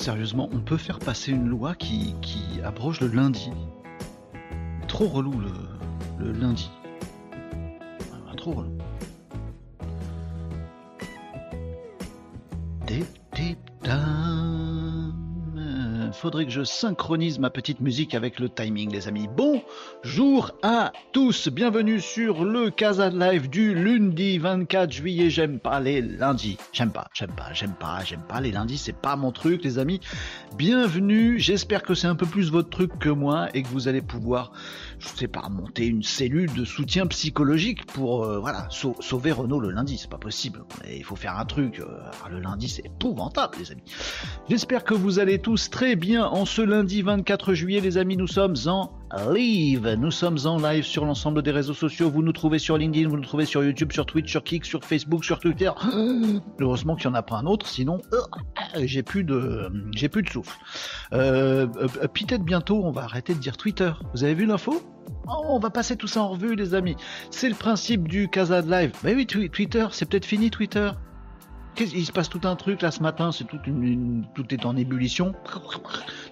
Sérieusement, on peut faire passer une loi qui, qui abroge le lundi. Trop relou le, le lundi. Trop relou. Euh, Faudrait que je synchronise ma petite musique avec le timing, les amis. Bonjour à tous, bienvenue sur le Casa Live du lundi 24 juillet. J'aime pas les lundis, j'aime pas, j'aime pas, j'aime pas, j'aime pas les lundis, c'est pas mon truc, les amis. Bienvenue, j'espère que c'est un peu plus votre truc que moi et que vous allez pouvoir, je sais pas, monter une cellule de soutien psychologique pour, euh, voilà, sau- sauver Renault le lundi. C'est pas possible. Il faut faire un truc. euh, le lundi, c'est épouvantable, les amis. J'espère que vous allez tous très bien en ce lundi 24 juillet, les amis. Nous sommes en live. Nous sommes en live sur l'ensemble des réseaux sociaux. Vous nous trouvez sur LinkedIn, vous nous trouvez sur YouTube, sur Twitch, sur Kik, sur Facebook, sur Twitter. Heureusement qu'il n'y en a pas un autre, sinon euh, j'ai plus de j'ai plus de souffle. Peut-être bientôt, on va arrêter de dire Twitter. Vous avez vu l'info? On va passer tout ça en revue, les amis. C'est le principe du Casa Live. Mais oui, twi- Twitter, c'est peut-être fini, Twitter. Il se passe tout un truc là ce matin, c'est toute une, tout est en ébullition.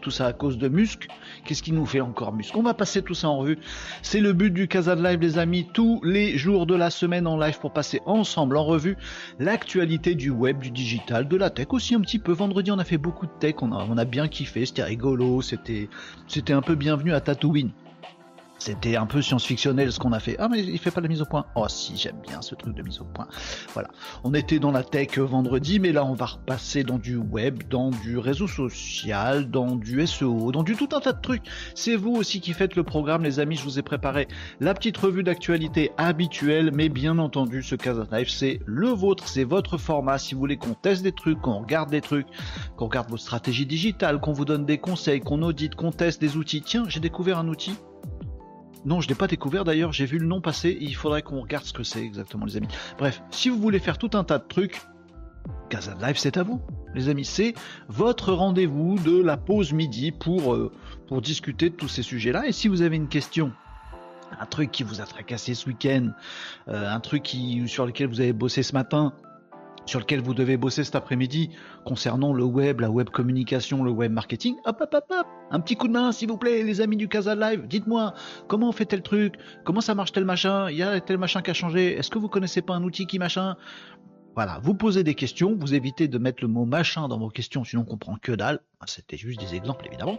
Tout ça à cause de Musc. Qu'est-ce qui nous fait encore Musc On va passer tout ça en revue. C'est le but du Casa Live, les amis, tous les jours de la semaine en live pour passer ensemble en revue l'actualité du web, du digital, de la tech aussi un petit peu. Vendredi, on a fait beaucoup de tech, on a, a bien kiffé, c'était rigolo, c'était, c'était un peu bienvenu à Tatooine. C'était un peu science-fictionnel ce qu'on a fait. Ah mais il fait pas la mise au point. Oh si, j'aime bien ce truc de mise au point. Voilà. On était dans la tech vendredi, mais là on va repasser dans du web, dans du réseau social, dans du SEO, dans du tout un tas de trucs. C'est vous aussi qui faites le programme, les amis. Je vous ai préparé la petite revue d'actualité habituelle, mais bien entendu, ce Casa Live, c'est le vôtre, c'est votre format. Si vous voulez qu'on teste des trucs, qu'on regarde des trucs, qu'on regarde vos stratégies digitales, qu'on vous donne des conseils, qu'on audite, qu'on teste des outils. Tiens, j'ai découvert un outil. Non, je l'ai pas découvert d'ailleurs, j'ai vu le nom passer, il faudrait qu'on regarde ce que c'est exactement les amis. Bref, si vous voulez faire tout un tas de trucs, Casa Live c'est à vous. Les amis, c'est votre rendez-vous de la pause midi pour, euh, discuter de tous ces sujets-là. Et si vous avez une question, un truc qui vous a tracassé ce week-end, euh, un truc sur lequel vous avez bossé ce matin, sur lequel vous devez bosser cet après-midi concernant le web, la web communication, le web marketing, hop hop hop hop, un petit coup de main s'il vous plaît les amis du Casa Live, dites-moi comment on fait tel truc, comment ça marche tel machin, il y a tel machin qui a changé, est-ce que vous connaissez pas un outil qui machin? Voilà, vous posez des questions, vous évitez de mettre le mot machin dans vos questions, sinon on comprend que dalle. C'était juste des exemples évidemment.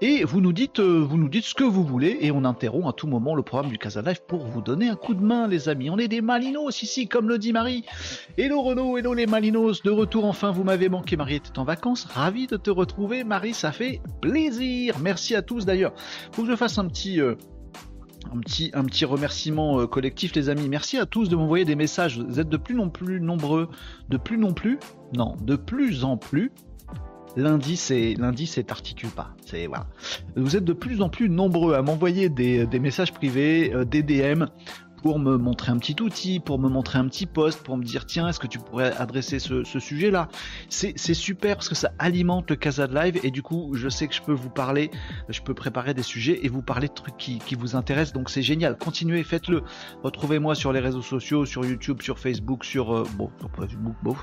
Et vous nous dites, euh, vous nous dites ce que vous voulez, et on interrompt à tout moment le programme du Casa Live pour vous donner un coup de main, les amis. On est des malinos ici, comme le dit Marie. Hello Renaud, hello les malinos, de retour enfin, vous m'avez manqué. Marie était en vacances, ravi de te retrouver. Marie, ça fait plaisir. Merci à tous d'ailleurs. Faut que je fasse un petit. euh, un petit, remerciement euh, collectif, les amis. Merci à tous de m'envoyer des messages. Vous êtes de plus en plus nombreux, de plus non plus, non, de plus en plus. Lundi, c'est lundi, c'est pas. C'est voilà. Vous êtes de plus en plus nombreux à m'envoyer des, des messages privés, euh, des DM pour me montrer un petit outil, pour me montrer un petit post, pour me dire tiens, est-ce que tu pourrais adresser ce, ce sujet-là? C'est super parce que ça alimente le Casa de Live et du coup, je sais que je peux vous parler, je peux préparer des sujets et vous parler de trucs qui, qui vous intéressent. Donc c'est génial. Continuez, faites-le. Retrouvez-moi sur les réseaux sociaux, sur YouTube, sur Facebook, sur euh, bon, Facebook, bon,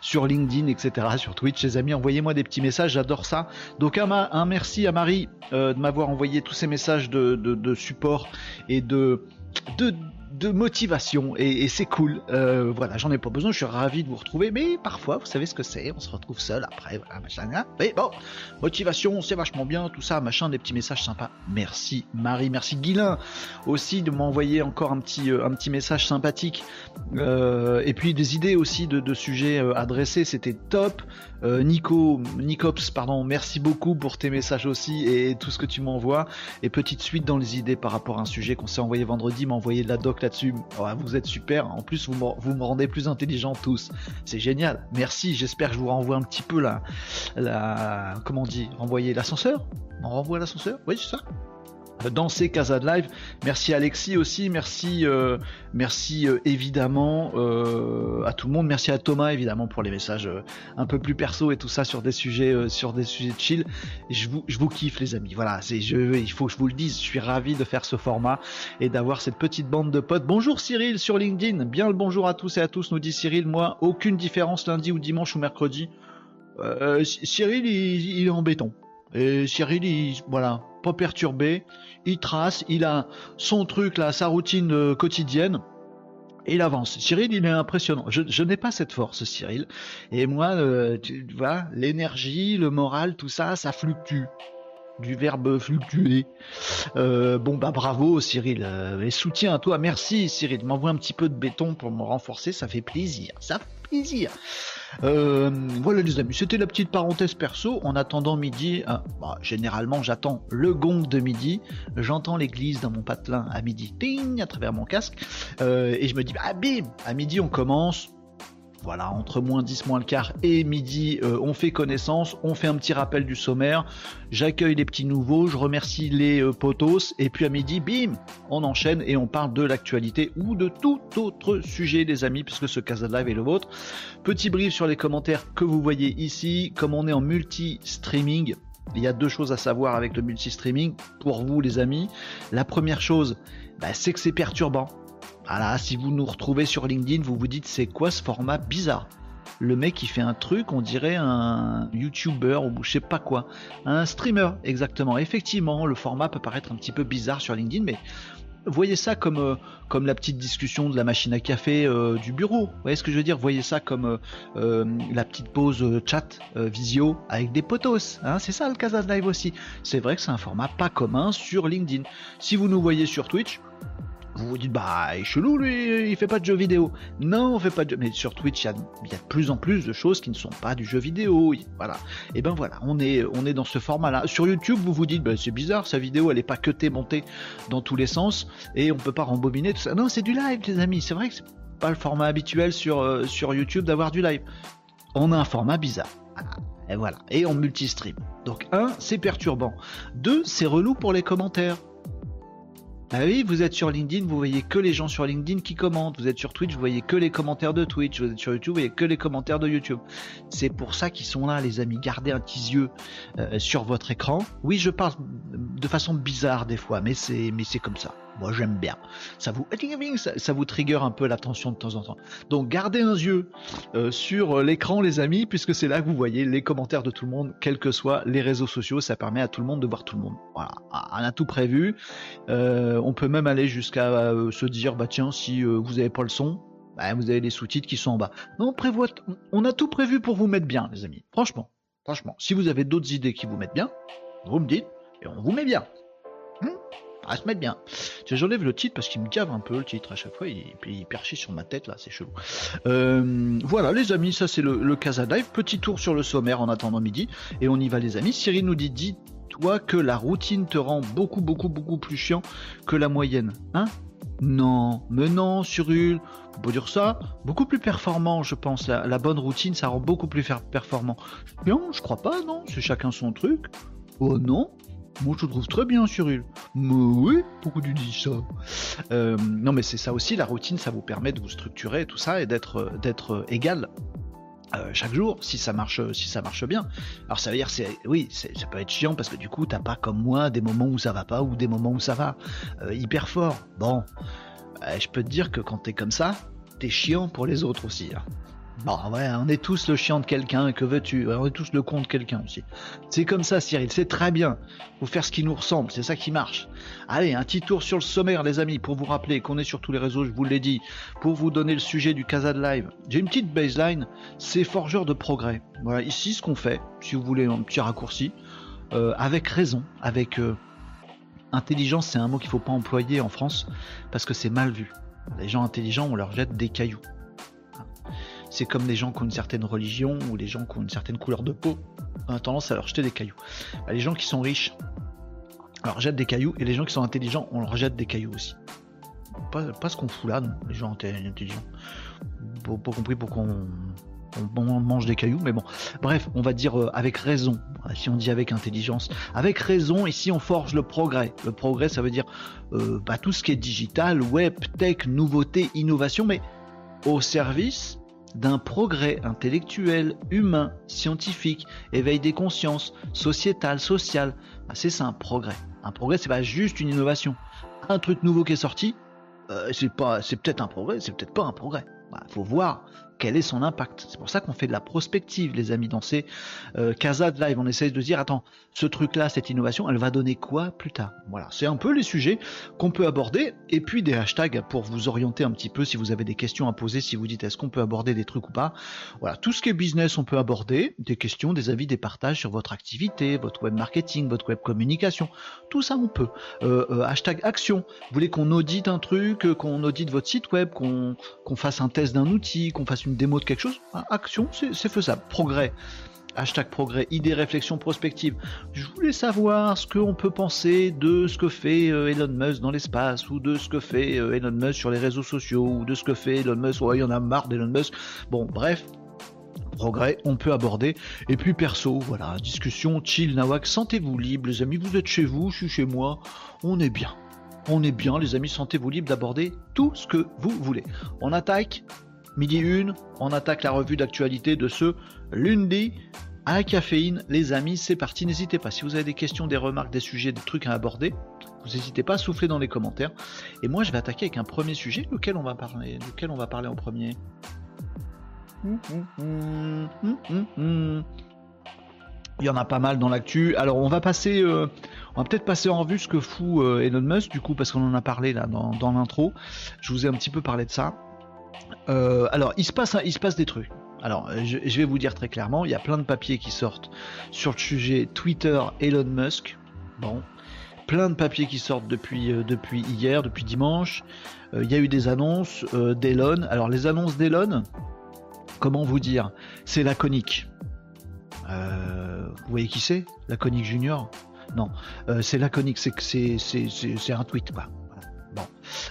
sur LinkedIn, etc., sur Twitch, les amis. Envoyez-moi des petits messages, j'adore ça. Donc un, un merci à Marie euh, de m'avoir envoyé tous ces messages de, de, de support et de de, de motivation et, c'est cool. Euh, voilà, j'en ai pas besoin, je suis ravi de vous retrouver, mais parfois, vous savez ce que c'est, on se retrouve seul après, voilà, machin, hein. Mais bon, motivation, c'est vachement bien, tout ça, machin, des petits messages sympas. Merci Marie, merci Guilin aussi de m'envoyer encore un petit, euh, un petit message sympathique. Euh, et puis des idées aussi de, de sujets adressés, c'était top. Nico, Nicops, pardon, merci beaucoup pour tes messages aussi et tout ce que tu m'envoies. Et petite suite dans les idées par rapport à un sujet qu'on s'est envoyé vendredi, m'a envoyé de la doc là-dessus. Ouais, vous êtes super. En plus, vous me, vous me rendez plus intelligent tous. C'est génial. Merci. J'espère que je vous renvoie un petit peu la, la, comment on dit, renvoyer l'ascenseur? On renvoie l'ascenseur? Oui, c'est ça? Dans ces Casa de Live. Merci Alexis aussi, merci, euh, merci euh, évidemment euh, à tout le monde, merci à Thomas évidemment pour les messages un peu plus perso et tout ça sur des sujets, sur des sujets chill. Je vous, kiffe les amis. Voilà, c'est, je, il faut que je vous le dise, je suis ravi de faire ce format et d'avoir cette petite bande de potes. Bonjour Cyril sur LinkedIn, bien le bonjour à tous et à tous, nous dit Cyril. Moi, aucune différence lundi ou dimanche ou mercredi. Cyril, il, est en béton. Et Cyril, il, voilà, pas perturbé. Il trace, il a son truc là, sa routine euh, quotidienne. Et il avance. Cyril, il est impressionnant. Je, n'ai pas cette force, Cyril. Et moi, euh, tu vois, l'énergie, le moral, tout ça, ça fluctue du verbe fluctuer. Euh, bon bah bravo Cyril, euh, et soutien à toi, merci Cyril, m'envoie un petit peu de béton pour me renforcer, ça fait plaisir, ça fait plaisir. Euh, voilà les amis, c'était la petite parenthèse perso. En attendant midi, bah, généralement j'attends le gong de midi, j'entends l'église dans mon patelin à midi, ting, à travers mon casque, et je me dis ah bim, à midi on commence voilà, entre moins 10, moins le quart et midi, euh, on fait connaissance, on fait un petit rappel du sommaire, j'accueille les petits nouveaux, je remercie les euh, potos, et puis à midi, bim, on enchaîne et on parle de l'actualité ou de tout autre sujet, les amis, puisque ce Casa Live est le vôtre. Petit brief sur les commentaires que vous voyez ici, comme on est en multi-streaming, il y a deux choses à savoir avec le multi-streaming pour vous les amis. La première chose, bah, c'est que c'est perturbant. Voilà, si vous nous retrouvez sur LinkedIn, vous vous dites c'est quoi ce format bizarre? Le mec il fait un truc, on dirait un YouTuber ou je sais pas quoi, un streamer exactement. Effectivement, le format peut paraître un petit peu bizarre sur LinkedIn, mais voyez ça comme euh, la petite discussion de la machine à café euh, du bureau. Vous voyez ce que je veux dire? Voyez ça comme euh, la petite pause chat visio avec des potos. Hein? C'est ça le Casa Live aussi. C'est vrai que c'est un format pas commun sur LinkedIn. Si vous nous voyez sur Twitch, vous vous dites, bah, il est chelou, lui, il fait pas de jeux vidéo. Non, on fait pas de jeux. Mais sur Twitch, il y, a, de plus en plus de choses qui ne sont pas du jeu vidéo. Voilà. Et ben voilà, on est, on est dans ce format-là. Sur YouTube, vous vous dites, bah, c'est bizarre, sa vidéo, elle est pas cutée, montée dans tous les sens, et on peut pas rembobiner tout ça. Non, c'est du live, les amis. C'est vrai que c'est pas le format habituel sur, euh, sur YouTube d'avoir du live. On a un format bizarre. Et voilà. Et on multi-stream. Donc, un, c'est perturbant. Deux, c'est relou pour les commentaires. Ah oui, vous êtes sur LinkedIn, vous voyez que les gens sur LinkedIn qui commentent. Vous êtes sur Twitch, vous voyez que les commentaires de Twitch. Vous êtes sur YouTube, vous voyez que les commentaires de YouTube. C'est pour ça qu'ils sont là, les amis. Gardez un petit yeux euh, sur votre écran. Oui, je parle de façon bizarre des fois, mais c'est mais c'est comme ça. Moi, j'aime bien. Ça vous, ça, vous trigger un peu l'attention de temps en temps. Donc, gardez un yeux euh, sur euh, l'écran, les amis, puisque c'est là que vous voyez les commentaires de tout le monde, quels que soient les réseaux sociaux. Ça permet à tout le monde de voir tout le monde. Voilà, on a tout prévu. Euh, on peut même aller jusqu'à se dire, bah tiens, si vous n'avez pas le son, bah, vous avez les sous-titres qui sont en bas. Non, on prévoit, on a tout prévu pour vous mettre bien, les amis. Franchement, franchement. Si vous avez d'autres idées qui vous mettent bien, vous me dites et on vous met bien. Hmm? À se mettre bien. J'enlève le titre parce qu'il me cave un peu le titre à chaque fois, puis il perchit sur ma tête là, c'est chelou. Euh, voilà les amis, ça c'est le, le. Petit tour sur le sommaire en attendant midi, et on y va les amis. Cyril nous dit, dis-toi que la routine te rend beaucoup beaucoup beaucoup plus chiant que la moyenne, hein? Non, mais non, Cyril, on peut dire ça, beaucoup plus performant, je pense. La, la bonne routine, ça rend beaucoup plus performant. Non, je crois pas, non, c'est chacun son truc. Oh non, moi, je trouve très bien, Cyril. Mais oui, pourquoi tu dis ça? Euh, Non, mais c'est ça aussi, la routine, ça vous permet de vous structurer, tout ça, et d'être, euh, d'être euh, égal. chaque jour, si ça marche, si ça marche bien. Alors ça veut dire, c'est, oui, ça peut être chiant parce que du coup, t'as pas comme moi des moments où ça va pas ou des moments où ça va hyper fort. Bon, je peux te dire que quand t'es comme ça, t'es chiant pour les autres aussi. Hein. Bon, ouais, on est tous le chien de quelqu'un, que veux-tu? On est tous le con de quelqu'un aussi. C'est comme ça, Cyril, c'est très bien. Faut faire ce qui nous ressemble, c'est ça qui marche. Allez, un petit tour sur le sommaire, les amis, pour vous rappeler qu'on est sur tous les réseaux, je vous l'ai dit, pour vous donner le sujet du Casa de Live. J'ai une petite baseline, c'est forgeur de progrès. Voilà, ici, ce qu'on fait, si vous voulez un petit raccourci, euh, avec raison, avec euh, intelligence, c'est un mot qu'il faut pas employer en France, parce que c'est mal vu. Les gens intelligents, on leur jette des cailloux c'est comme les gens qui ont une certaine religion ou les gens qui ont une certaine couleur de peau, on a tendance à leur jeter des cailloux. Bah, les gens qui sont riches, on leur jette des cailloux, et les gens qui sont intelligents, on leur jette des cailloux aussi. Pas, ce qu'on fout là, non, les gens intelligents. Pas, compris pourquoi on, mange des cailloux, mais bon. Bref, on va dire euh, avec raison. Si on dit avec intelligence, avec raison, ici on forge le progrès. Le progrès, ça veut dire euh, bah, tout ce qui est digital, web, tech, nouveauté, innovation, mais au service d'un progrès intellectuel, humain, scientifique, éveil des consciences, sociétal, social. Ah, c'est ça un progrès. Un progrès, c'est pas juste une innovation. Un truc nouveau qui est sorti, euh, c'est pas, c'est peut-être un progrès, c'est peut-être pas un progrès. Il faut voir quel est son impact. C'est pour ça qu'on fait de la prospective, les amis, dans ces euh, casas de live. On essaye de dire, attends, ce truc-là, cette innovation, elle va donner quoi plus tard? Voilà, c'est un peu les sujets qu'on peut aborder, et puis des hashtags pour vous orienter un petit peu si vous avez des questions à poser, si vous dites est-ce qu'on peut aborder des trucs ou pas? Voilà, tout ce qui est business, on peut aborder, des questions, des avis, des partages sur votre activité, votre web marketing, votre web communication, tout ça on peut. Euh, euh, hashtag action, vous voulez qu'on audite un truc, qu'on audite votre site web, qu'on fasse un test d'un outil, qu'on fasse une démo de quelque chose, action, c'est faisable. Progrès. Hashtag progrès, idées, réflexions prospectives. Je voulais savoir ce qu'on peut penser de ce que fait euh, Elon Musk dans l'espace, ou de ce que fait euh, Elon Musk sur les réseaux sociaux, ou de ce que fait Elon Musk, ouais, il y en a marre d'Elon Musk. Bon, bref, progrès, on peut aborder. Et puis perso, voilà, discussion, chill, nawak, sentez-vous libre, les amis, vous êtes chez vous, je suis chez moi, on est bien. On est bien, les amis, sentez-vous libre d'aborder tout ce que vous voulez. On attaque midi une, on attaque la revue d'actualité de ce lundi à la caféine. Les amis, c'est parti. N'hésitez pas. Si vous avez des questions, des remarques, des sujets, des trucs à aborder, vous n'hésitez pas à souffler dans les commentaires. Et moi, je vais attaquer avec un premier sujet. Lequel on va parler Lequel on va parler en premier il y en a pas mal dans l'actu. Alors on va passer, euh, on peut-être passer en revue ce que fout euh, Elon Musk du coup parce qu'on en a parlé là dans, l'intro. Je vous ai un petit peu parlé de ça. Euh, alors il se passe, il se passe des trucs. Alors je, vais vous dire très clairement, il y a plein de papiers qui sortent sur le sujet Twitter Elon Musk. Bon, plein de papiers qui sortent depuis, depuis hier, depuis dimanche. il y a eu des annonces d'Elon. Alors les annonces d'Elon, comment vous dire, c'est laconique. Euh, vous voyez qui c'est? Laconique Junior? Non, euh, c'est Laconique, c'est un tweet quoi.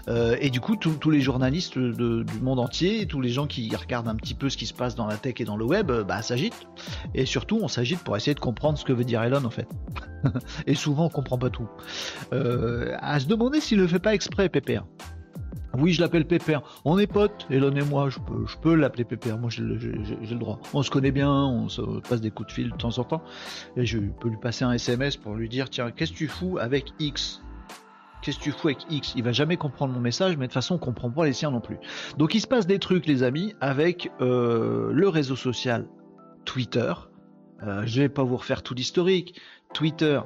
Euh, et du coup, tous les journalistes du monde entier, tous les gens qui regardent un petit peu ce qui se passe dans la tech et dans le web, bah, s'agitent. Et surtout, on s'agite pour essayer de comprendre ce que veut dire Elon en fait. et souvent, on comprend pas tout. à se demander s'il le fait pas exprès, Pépère. Oui, je l'appelle Pépère. On est potes, Elon et moi. Je peux, je peux l'appeler Pépère. Moi, j'ai le droit. On se connaît bien, on se passe des coups de fil de temps en temps. Et je peux lui passer un SMS pour lui dire Tiens, qu'est-ce que tu fous avec X? Qu'est-ce que tu fous avec X? Il va jamais comprendre mon message, mais de toute façon, on comprend pas les siens non plus. Donc, il se passe des trucs, les amis, avec euh, le réseau social Twitter. Euh, je vais pas vous refaire tout l'historique. Twitter,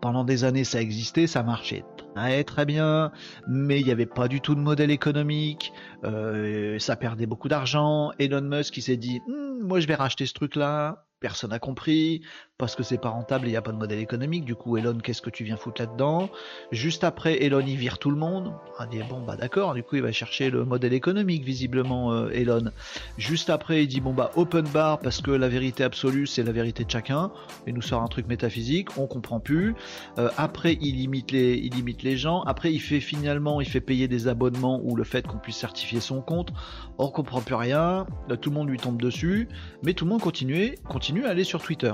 pendant des années, ça existait, ça marchait très très bien, mais il n'y avait pas du tout de modèle économique, euh, ça perdait beaucoup d'argent. Elon Musk qui s'est dit, hmm, moi je vais racheter ce truc-là, personne n'a compris, parce que c'est pas rentable et il n'y a pas de modèle économique. Du coup, Elon, qu'est-ce que tu viens foutre là-dedans? Juste après, Elon, il vire tout le monde. On dit, bon, bah d'accord, du coup, il va chercher le modèle économique, visiblement, euh, Elon. Juste après, il dit, bon, bah open bar, parce que la vérité absolue, c'est la vérité de chacun. Il nous sort un truc métaphysique, on comprend plus. Euh, après, il limite, les, il limite les gens. Après, il fait finalement, il fait payer des abonnements ou le fait qu'on puisse certifier son compte. On comprend plus rien. tout le monde lui tombe dessus. Mais tout le monde continue, continue à aller sur Twitter.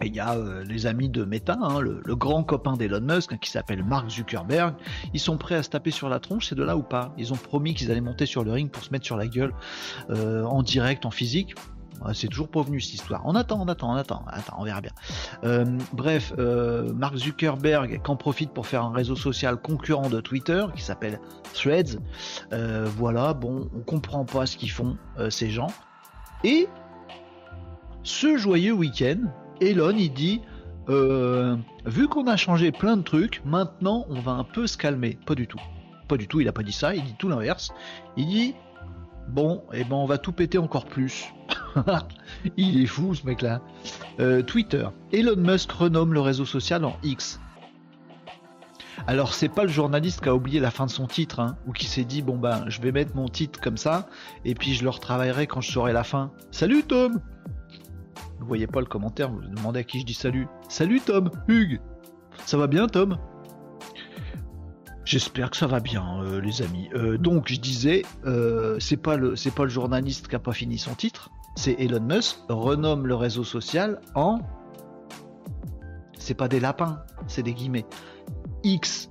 Et il y a euh, les amis de Meta, hein, le, grand copain d'Elon Musk, hein, qui s'appelle Mark Zuckerberg. Ils sont prêts à se taper sur la tronche, c'est de là ou pas Ils ont promis qu'ils allaient monter sur le ring pour se mettre sur la gueule euh, en direct, en physique. C'est toujours pas venu cette histoire. On attend, on attend, on attend, attend on verra bien. Euh, bref, Mark Zuckerberg qu'en profite pour faire un réseau social concurrent de Twitter qui s'appelle Threads. voilà, bon, on comprend pas ce qu'ils font ces gens. Et ce joyeux week-end, Elon, il dit euh, vu qu'on a changé plein de trucs, maintenant on va un peu se calmer. Pas du tout. Pas du tout, il a pas dit ça, il dit tout l'inverse. Il dit bon, et eh ben on va tout péter encore plus. il est fou ce mec-là. Euh, Twitter. Elon Musk renomme le réseau social en X. Alors c'est pas le journaliste qui a oublié la fin de son titre, hein, ou qui s'est dit bon ben je vais mettre mon titre comme ça, et puis je le retravaillerai quand je saurai la fin. Salut Tom vous voyez pas le commentaire, vous demandez à qui je dis salut. Salut Tom, Hugues Ça va bien Tom? J'espère que ça va bien, euh, les amis. Euh, donc, je disais, euh, c'est pas le c'est pas le journaliste qui a pas fini son titre, c'est Elon Musk renomme le réseau social en c'est pas des lapins, c'est des guillemets. X.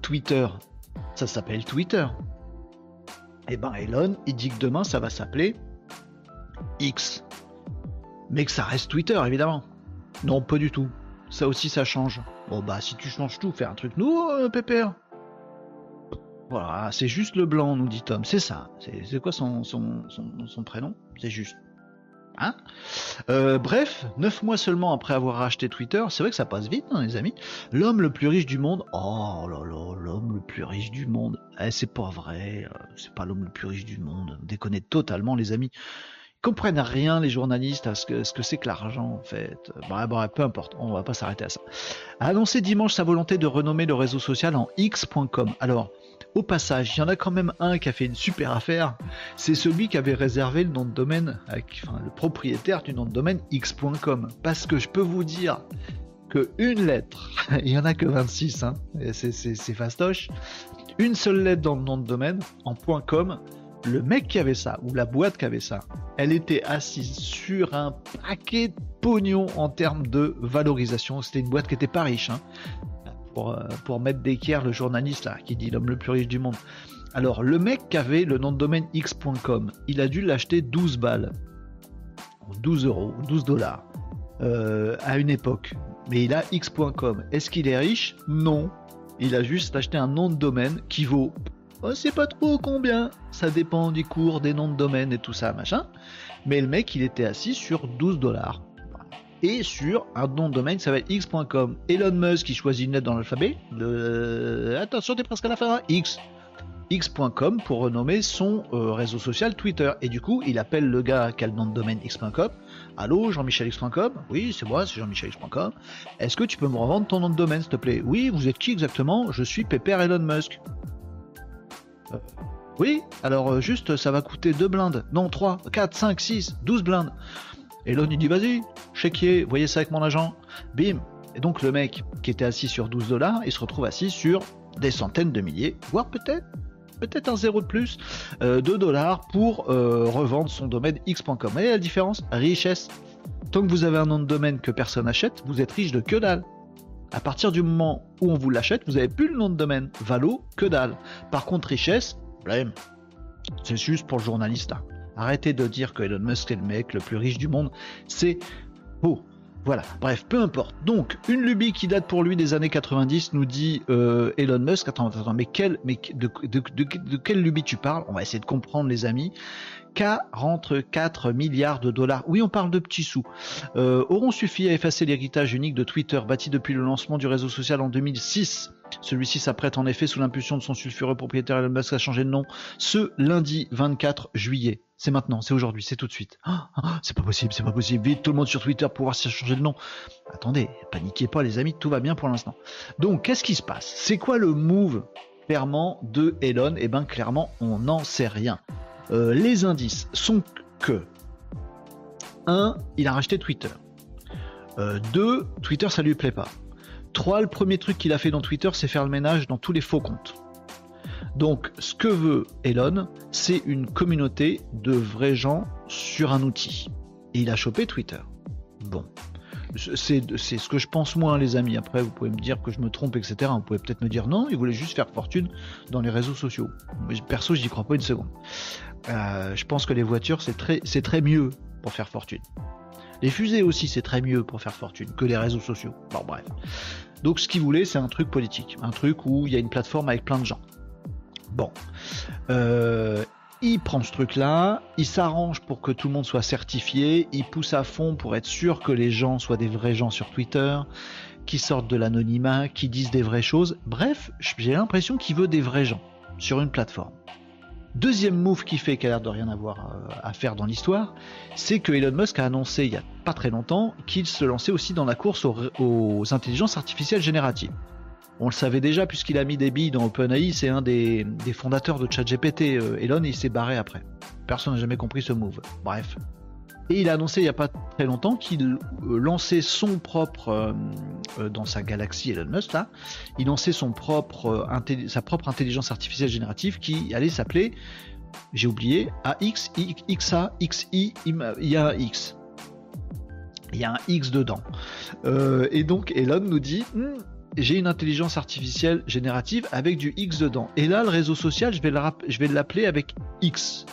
Twitter, ça s'appelle Twitter. Et eh ben Elon, il dit que demain ça va s'appeler X. Mais que ça reste Twitter, évidemment. Non, pas du tout. Ça aussi, ça change. Bon, bah, si tu changes tout, fais un truc nouveau, euh, Pépère. Voilà, c'est juste le blanc, nous dit Tom. C'est ça. C'est quoi son, son, son, prénom? C'est juste. Hein? Euh, bref, neuf mois seulement après avoir racheté Twitter, c'est vrai que ça passe vite, hein, les amis. L'homme le plus riche du monde. Oh là là, l'homme le plus riche du monde. Eh, c'est pas vrai. Euh, c'est pas l'homme le plus riche du monde. Déconnez totalement, les amis comprennent rien les journalistes à ce que ce que c'est que l'argent en fait. Bref, bref, peu importe, on va pas s'arrêter à ça. A annoncé dimanche sa volonté de renommer le réseau social en x.com. Alors, au passage, il y en a quand même un qui a fait une super affaire. C'est celui qui avait réservé le nom de domaine, enfin, le propriétaire du nom de domaine x.com. Parce que je peux vous dire que une lettre, il y en a que 26, hein, c'est fastoche. Une seule lettre dans le nom de domaine en .com, le mec qui avait ça, ou la boîte qui avait ça, elle était assise sur un paquet de pognon en termes de valorisation. C'était une boîte qui était pas riche. Hein. Pour, euh, pour mettre d'équerre le journaliste là, qui dit l'homme le plus riche du monde. Alors, le mec qui avait le nom de domaine x.com, il a dû l'acheter 12 balles. 12 euros, 12 dollars. Euh, à une époque. Mais il a x.com. Est-ce qu'il est riche? Non. Il a juste acheté un nom de domaine qui vaut on sait pas trop combien, ça dépend du cours, des noms de domaine et tout ça, machin. Mais le mec, il était assis sur 12 dollars. Et sur un nom de domaine qui s'appelle x.com. Elon Musk qui choisit une lettre dans l'alphabet. Attention, t'es presque à la fin. Hein. X. X.com pour renommer son euh, réseau social Twitter. Et du coup, il appelle le gars qui a le nom de domaine X.com. Allô, Jean-Michel X.com Oui, c'est moi, c'est Jean-Michel X.com. Est-ce que tu peux me revendre ton nom de domaine, s'il te plaît? Oui, vous êtes qui exactement? Je suis Pépère Elon Musk. Euh, oui, alors euh, juste ça va coûter 2 blindes. Non, 3, 4, 5, 6, 12 blindes. Et l'on il dit vas-y, chéquier, voyez ça avec mon agent. Bim. Et donc le mec qui était assis sur 12 dollars, il se retrouve assis sur des centaines de milliers, voire peut-être peut-être un zéro de plus, euh, dollars pour revendre son domaine x.com. Et la différence? Richesse. Tant que vous avez un nom de domaine que personne n'achète, vous êtes riche de que dalle. À partir du moment où on vous l'achète, vous n'avez plus le nom de domaine. Valo, que dalle. Par contre, richesse, blême. C'est juste pour le journaliste là. Arrêtez de dire que Elon Musk est le mec le plus riche du monde. C'est beau. Voilà, bref, peu importe. Donc, une lubie qui date pour lui des années 90 nous dit euh, Elon Musk. Attends, attends, mais, mais de, de, quelle lubie tu parles? On va essayer de comprendre, les amis. 44 milliards de dollars. Oui, on parle de petits sous. Euh, auront suffi à effacer l'héritage unique de Twitter bâti depuis le lancement du réseau social en 2006. Celui-ci s'apprête en effet sous l'impulsion de son sulfureux propriétaire Elon Musk à changer de nom ce lundi 24 juillet. C'est maintenant, c'est aujourd'hui, c'est tout de suite. Ah, ah, c'est pas possible, c'est pas possible. Vite, tout le monde sur Twitter pour voir si ça a changé de nom. Attendez, paniquez pas les amis, tout va bien pour l'instant. Donc, qu'est-ce qui se passe? C'est quoi le move clairement de Elon? Eh ben clairement, on n'en sait rien. Euh, les indices sont que 1. Il a racheté Twitter. 2. Euh, Twitter ça lui plaît pas. 3. Le premier truc qu'il a fait dans Twitter, c'est faire le ménage dans tous les faux comptes. Donc, ce que veut Elon, c'est une communauté de vrais gens sur un outil. Et il a chopé Twitter. Bon. C'est ce que je pense moi, les amis. Après, vous pouvez me dire que je me trompe, etc. Vous pouvez peut-être me dire non, il voulait juste faire fortune dans les réseaux sociaux. Perso, je n'y crois pas une seconde. Euh, je pense que les voitures, c'est très, très mieux pour faire fortune. Les fusées aussi, c'est très mieux pour faire fortune que les réseaux sociaux. Bon, bref. Donc, ce qu'il voulait, c'est un truc politique. Un truc où il y a une plateforme avec plein de gens. Bon. Euh, il prend ce truc-là, il s'arrange pour que tout le monde soit certifié, il pousse à fond pour être sûr que les gens soient des vrais gens sur Twitter, qui sortent de l'anonymat, qui disent des vraies choses. Bref, j'ai l'impression qu'il veut des vrais gens sur une plateforme. Deuxième move qui fait qu'il a l'air de rien avoir euh, à faire dans l'histoire, c'est que Elon Musk a annoncé il y a pas très longtemps qu'il se lançait aussi dans la course aux, intelligences artificielles génératives. On le savait déjà puisqu'il a mis des billes dans OpenAI, c'est un des, fondateurs de ChatGPT. Euh, Elon, il s'est barré après. Personne n'a jamais compris ce move. Bref, et il a annoncé il n'y a pas très longtemps qu'il euh, lançait son propre, euh, euh, dans sa galaxie Elon Musk là, il lançait son propre, sa propre intelligence artificielle générative qui allait s'appeler, j'ai oublié, AX, XA, XI, il y a un X. Il y a un X dedans. et donc Elon nous dit, hmm, j'ai une intelligence artificielle générative avec du X dedans. Et là, le réseau social, je vais l'appeler avec X.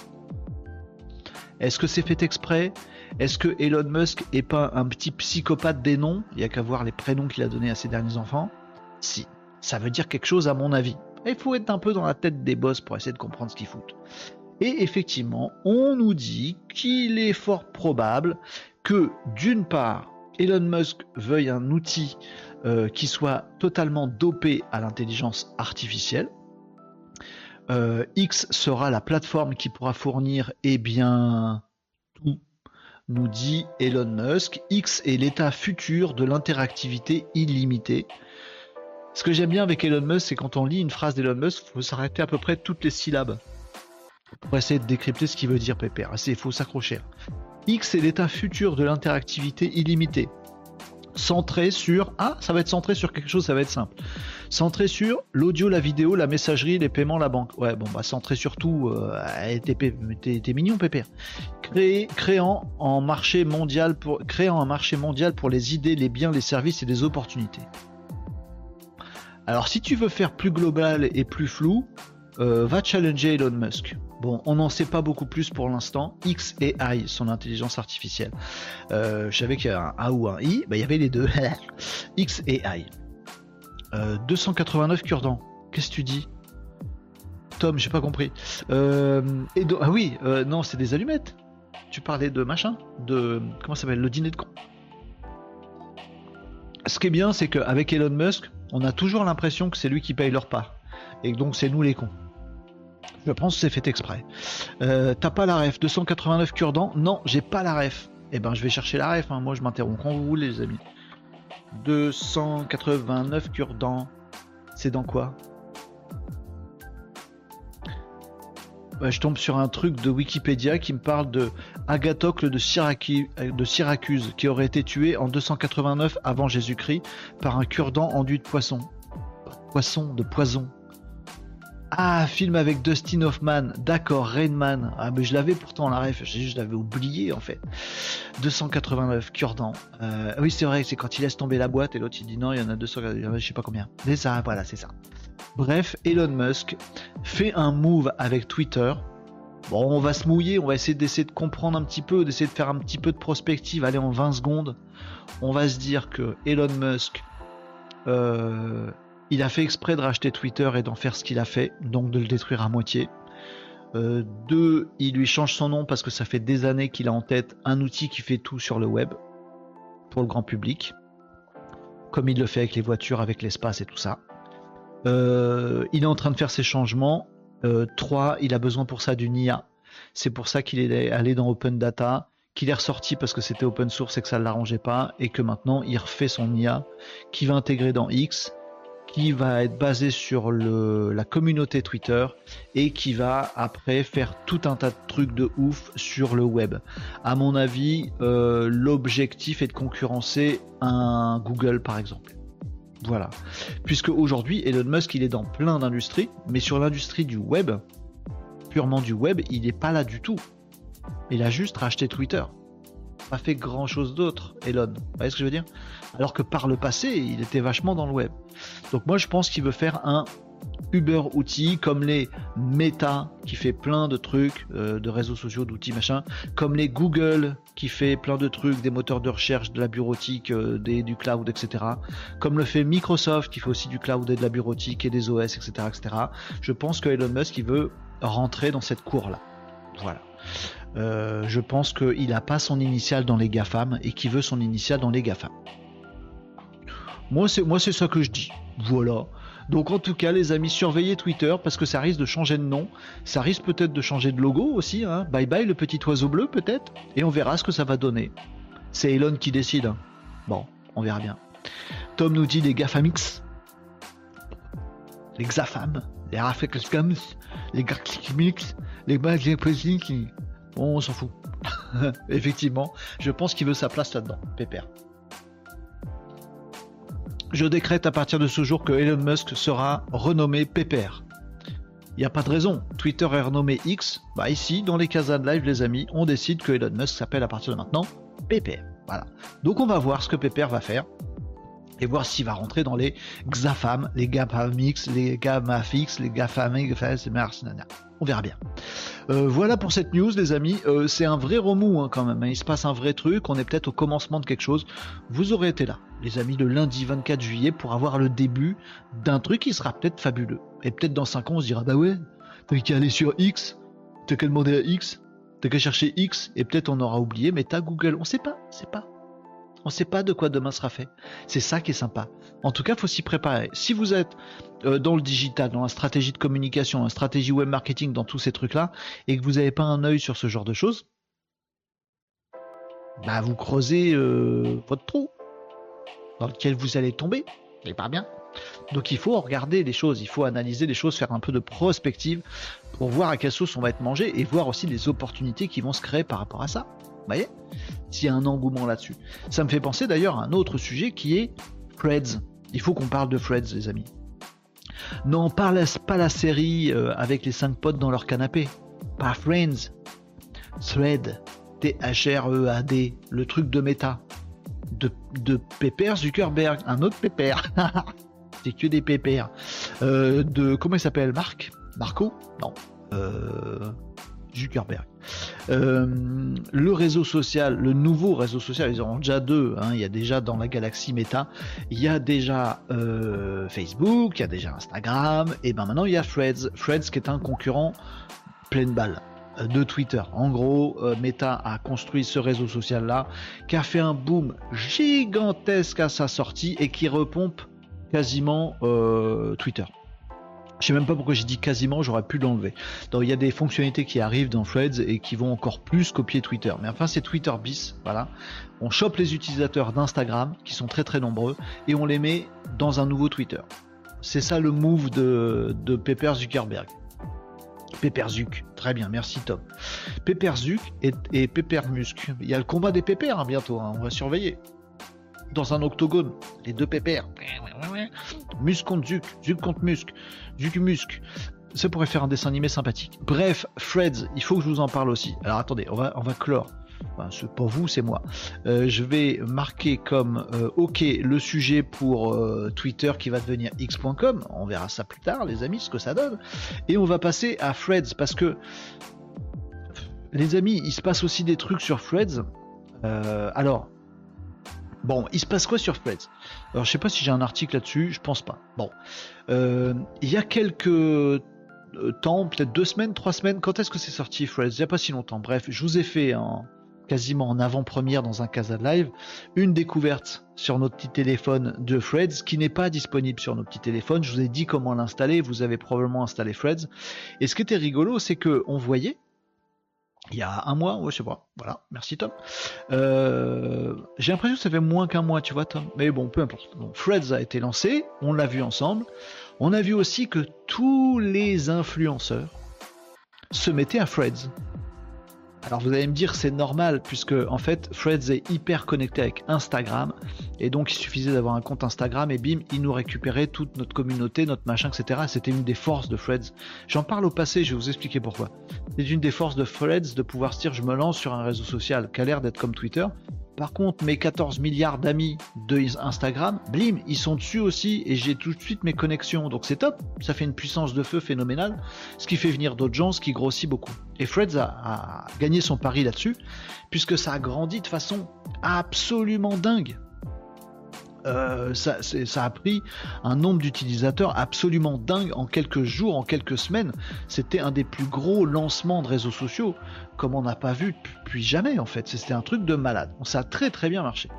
Est-ce que c'est fait exprès? Est-ce que Elon Musk est pas un petit psychopathe des noms? Il n'y a qu'à voir les prénoms qu'il a donnés à ses derniers enfants. Si, ça veut dire quelque chose à mon avis. Il faut être un peu dans la tête des boss pour essayer de comprendre ce qu'ils foutent. Et effectivement, on nous dit qu'il est fort probable que d'une part, Elon Musk veuille un outil euh, qui soit totalement dopé à l'intelligence artificielle. Euh, X sera la plateforme qui pourra fournir, eh bien, tout, nous dit Elon Musk. X est l'état futur de l'interactivité illimitée. Ce que j'aime bien avec Elon Musk, c'est quand on lit une phrase d'Elon Musk, il faut s'arrêter à peu près toutes les syllabes pour essayer de décrypter ce qu'il veut dire, Pépère. Il faut s'accrocher. X est l'état futur de l'interactivité illimitée. Centré sur. Ah, ça va être centré sur quelque chose, ça va être simple. Centré sur l'audio, la vidéo, la messagerie, les paiements, la banque. Ouais, bon, bah, centré sur tout. Euh, t'es mignon, Pépère. créant, un marché mondial pour les idées, les biens, les services et les opportunités. Alors, si tu veux faire plus global et plus flou, euh, va challenger Elon Musk. Bon, on n'en sait pas beaucoup plus pour l'instant. X et I, son intelligence artificielle. Euh, je savais qu'il y avait un A ou un I, bah, il y avait les deux. X et I. 289 cure-dents. Qu'est-ce que tu dis? Tom, j'ai pas compris. Euh, et ah oui, non, c'est des allumettes. Tu parlais de machin De. Comment ça s'appelle Le dîner de con. Ce qui est bien, c'est qu'avec Elon Musk, on a toujours l'impression que c'est lui qui paye leur part. Et donc c'est nous les cons. Je pense que c'est fait exprès. Euh, t'as pas la ref 289 cure-dents Non, j'ai pas la ref. Eh ben je vais chercher la ref, hein. moi je m'interromps quand vous voulez les amis. 289 cure-dents. C'est dans quoi? Bah, je tombe sur un truc de Wikipédia qui me parle de Agathocle de, Syracuse qui aurait été tué en 289 avant Jésus-Christ par un cure-dent enduit de poisson. Poisson, de poison. Ah, film avec Dustin Hoffman. D'accord, Rainman. Ah, mais je l'avais pourtant la ref. Je l'avais oublié en fait. 289, cure-dent. Euh, oui, c'est vrai, c'est quand il laisse tomber la boîte et l'autre il dit non, il y en a 200, je sais pas combien. C'est ça, voilà, c'est ça. Bref, Elon Musk fait un move avec Twitter. Bon, on va se mouiller, on va essayer d'essayer de comprendre un petit peu, d'essayer de faire un petit peu de prospective. Allez, en 20 secondes, on va se dire que Elon Musk euh, il a fait exprès de racheter Twitter et d'en faire ce qu'il a fait, donc de le détruire à moitié. Euh, deux, il lui change son nom parce que ça fait des années qu'il a en tête un outil qui fait tout sur le web pour le grand public, comme il le fait avec les voitures, avec l'espace et tout ça. Euh, il est en train de faire ses changements. Euh, trois, il a besoin pour ça d'une IA. C'est pour ça qu'il est allé dans Open Data, qu'il est ressorti parce que c'était open source et que ça ne l'arrangeait pas, et que maintenant il refait son IA qui va intégrer dans X qui va être basé sur la communauté Twitter et qui va après faire tout un tas de trucs de ouf sur le web. À mon avis, euh, l'objectif est de concurrencer un Google par exemple. Voilà. Puisque aujourd'hui, Elon Musk, il est dans plein d'industries, mais sur l'industrie du web, purement du web, il n'est pas là du tout. Il a juste racheté Twitter. Pas fait grand chose d'autre, Elon. Vous voyez ce que je veux dire? Alors que par le passé, il était vachement dans le web. Donc moi je pense qu'il veut faire un Uber outil comme les Meta qui fait plein de trucs euh, de réseaux sociaux, d'outils machin, comme les Google qui fait plein de trucs, des moteurs de recherche, de la bureautique, euh, du cloud, etc. Comme le fait Microsoft qui fait aussi du cloud et de la bureautique et des OS, etc. etc. Je pense que Elon Musk il veut rentrer dans cette cour là. Voilà. Euh, je pense qu'il n'a pas son initial dans les GAFAM et qu'il veut son initial dans les GAFAM. Moi, c'est moi, c'est ça que je dis. Voilà. Donc en tout cas, les amis, surveillez Twitter parce que ça risque de changer de nom, ça risque peut-être de changer de logo aussi. Hein. Bye bye le petit oiseau bleu peut-être, et on verra ce que ça va donner. C'est Elon qui décide. Hein. Bon, on verra bien. Tom nous dit les GAFAMX, les XAFAM, les Rafexcams, les GAFAMX, les qui Bon, on s'en fout. Effectivement, je pense qu'il veut sa place là-dedans, Pépère. Je décrète à partir de ce jour que Elon Musk sera renommé Pépère. Il n'y a pas de raison. Twitter est renommé X. Bah ici, dans les de live, les amis, on décide que Elon Musk s'appelle à partir de maintenant Pépère. Voilà. Donc on va voir ce que Pépère va faire. Et voir s'il va rentrer dans les XAFAM, les GAFAMX, les GAMAFX, les GAFAM, on verra bien. Euh, voilà pour cette news, les amis. Euh, c'est un vrai remous hein, quand même. Hein. Il se passe un vrai truc. On est peut-être au commencement de quelque chose. Vous aurez été là, les amis, le lundi 24 juillet pour avoir le début d'un truc qui sera peut-être fabuleux. Et peut-être dans 5 ans, on se dira Bah ouais, t'as qu'à aller sur X, t'as qu'à demander à X, t'as qu'à chercher X, et peut-être on aura oublié, mais t'as Google. On sait pas, c'est pas. On ne sait pas de quoi demain sera fait. C'est ça qui est sympa. En tout cas, il faut s'y préparer. Si vous êtes euh, dans le digital, dans la stratégie de communication, la stratégie web marketing, dans tous ces trucs-là, et que vous n'avez pas un œil sur ce genre de choses, bah vous creusez euh, votre trou dans lequel vous allez tomber. Et pas bien. Donc il faut regarder les choses, il faut analyser les choses, faire un peu de prospective pour voir à quelle sauce on va être mangé et voir aussi les opportunités qui vont se créer par rapport à ça. Voyez? S'il y a un engouement là-dessus. Ça me fait penser d'ailleurs à un autre sujet qui est Freds. Il faut qu'on parle de Freds, les amis. Non, pas la, pas la série euh, avec les 5 potes dans leur canapé. Pas Friends. Thread. T-H-R-E-A-D. Le truc de méta. De, de Zuckerberg. Un autre Pepper. C'est que des Pépères. Euh, de. Comment il s'appelle? Marc? Marco? Non. Euh, Zuckerberg. Euh, le réseau social, le nouveau réseau social, ils ont déjà deux. Hein. il y a déjà dans la galaxie Meta, il y a déjà euh, Facebook, il y a déjà Instagram, et ben maintenant il y a Threads. Threads qui est un concurrent pleine balle euh, de Twitter. En gros, Meta a construit ce réseau social là, qui a fait un boom gigantesque à sa sortie et qui repompe quasiment Twitter. Je sais même pas pourquoi j'ai dit quasiment, j'aurais pu l'enlever. Donc il y a des fonctionnalités qui arrivent dans Threads et qui vont encore plus copier Twitter. Mais enfin c'est Twitter bis, voilà. On chope les utilisateurs d'Instagram, qui sont très très nombreux, et on les met dans un nouveau Twitter. C'est ça le move de, de Pepper Zuckerberg. Pepper Zuc, très bien, merci Tom. Pepper Zuc et, et Pepper Musk. Il y a le combat des Pépères hein, bientôt, hein, on va surveiller dans un octogone, les deux pépères. Musc contre Zuc, Zuc contre Musc, Zuc Musc. Ça pourrait faire un dessin animé sympathique. Bref, Freds, il faut que je vous en parle aussi. Alors attendez, on va, on va clore. Enfin, c'est pas vous, c'est moi. Euh, je vais marquer comme euh, OK le sujet pour euh, Twitter qui va devenir x.com. On verra ça plus tard, les amis, ce que ça donne. Et on va passer à Freds parce que, les amis, il se passe aussi des trucs sur Freds. alors, Bon, il se passe quoi sur Threads? Alors, je sais pas si j'ai un article là-dessus, je pense pas. Bon, euh, il y a quelques euh, temps, peut-être deux semaines, trois semaines, quand est-ce que c'est sorti Threads? Il n'y a pas si longtemps. Bref, je vous ai fait quasiment en avant-première dans un Casa Live une découverte sur notre petit téléphone de Threads qui n'est pas disponible sur nos petits téléphones. Je vous ai dit comment l'installer, vous avez probablement installé Threads. Et ce qui était rigolo, c'est que on voyait il y a un mois, ouais, je sais pas. Voilà, merci Tom. Euh, j'ai l'impression que ça fait moins qu'un mois, tu vois, Tom. Mais bon, peu importe. Freds a été lancé, on l'a vu ensemble. On a vu aussi que tous les influenceurs se mettaient à Freds. Alors vous allez me dire c'est normal puisque en fait Freds est hyper connecté avec Instagram et donc il suffisait d'avoir un compte Instagram et bim il nous récupérait toute notre communauté, notre machin etc. C'était une des forces de Freds. J'en parle au passé, je vais vous expliquer pourquoi. C'est une des forces de Freds de pouvoir se dire je me lance sur un réseau social qui a l'air d'être comme Twitter par contre, mes 14 milliards d'amis de Instagram, blim, ils sont dessus aussi et j'ai tout de suite mes connexions. Donc c'est top, ça fait une puissance de feu phénoménale, ce qui fait venir d'autres gens, ce qui grossit beaucoup. Et Freds a, gagné son pari là-dessus, puisque ça a grandi de façon absolument dingue. Euh, ça, a pris un nombre d'utilisateurs absolument dingue en quelques jours, en quelques semaines. C'était un des plus gros lancements de réseaux sociaux, comme on n'a pas vu depuis jamais en fait. C'était un truc de malade. Ça a très très bien marché.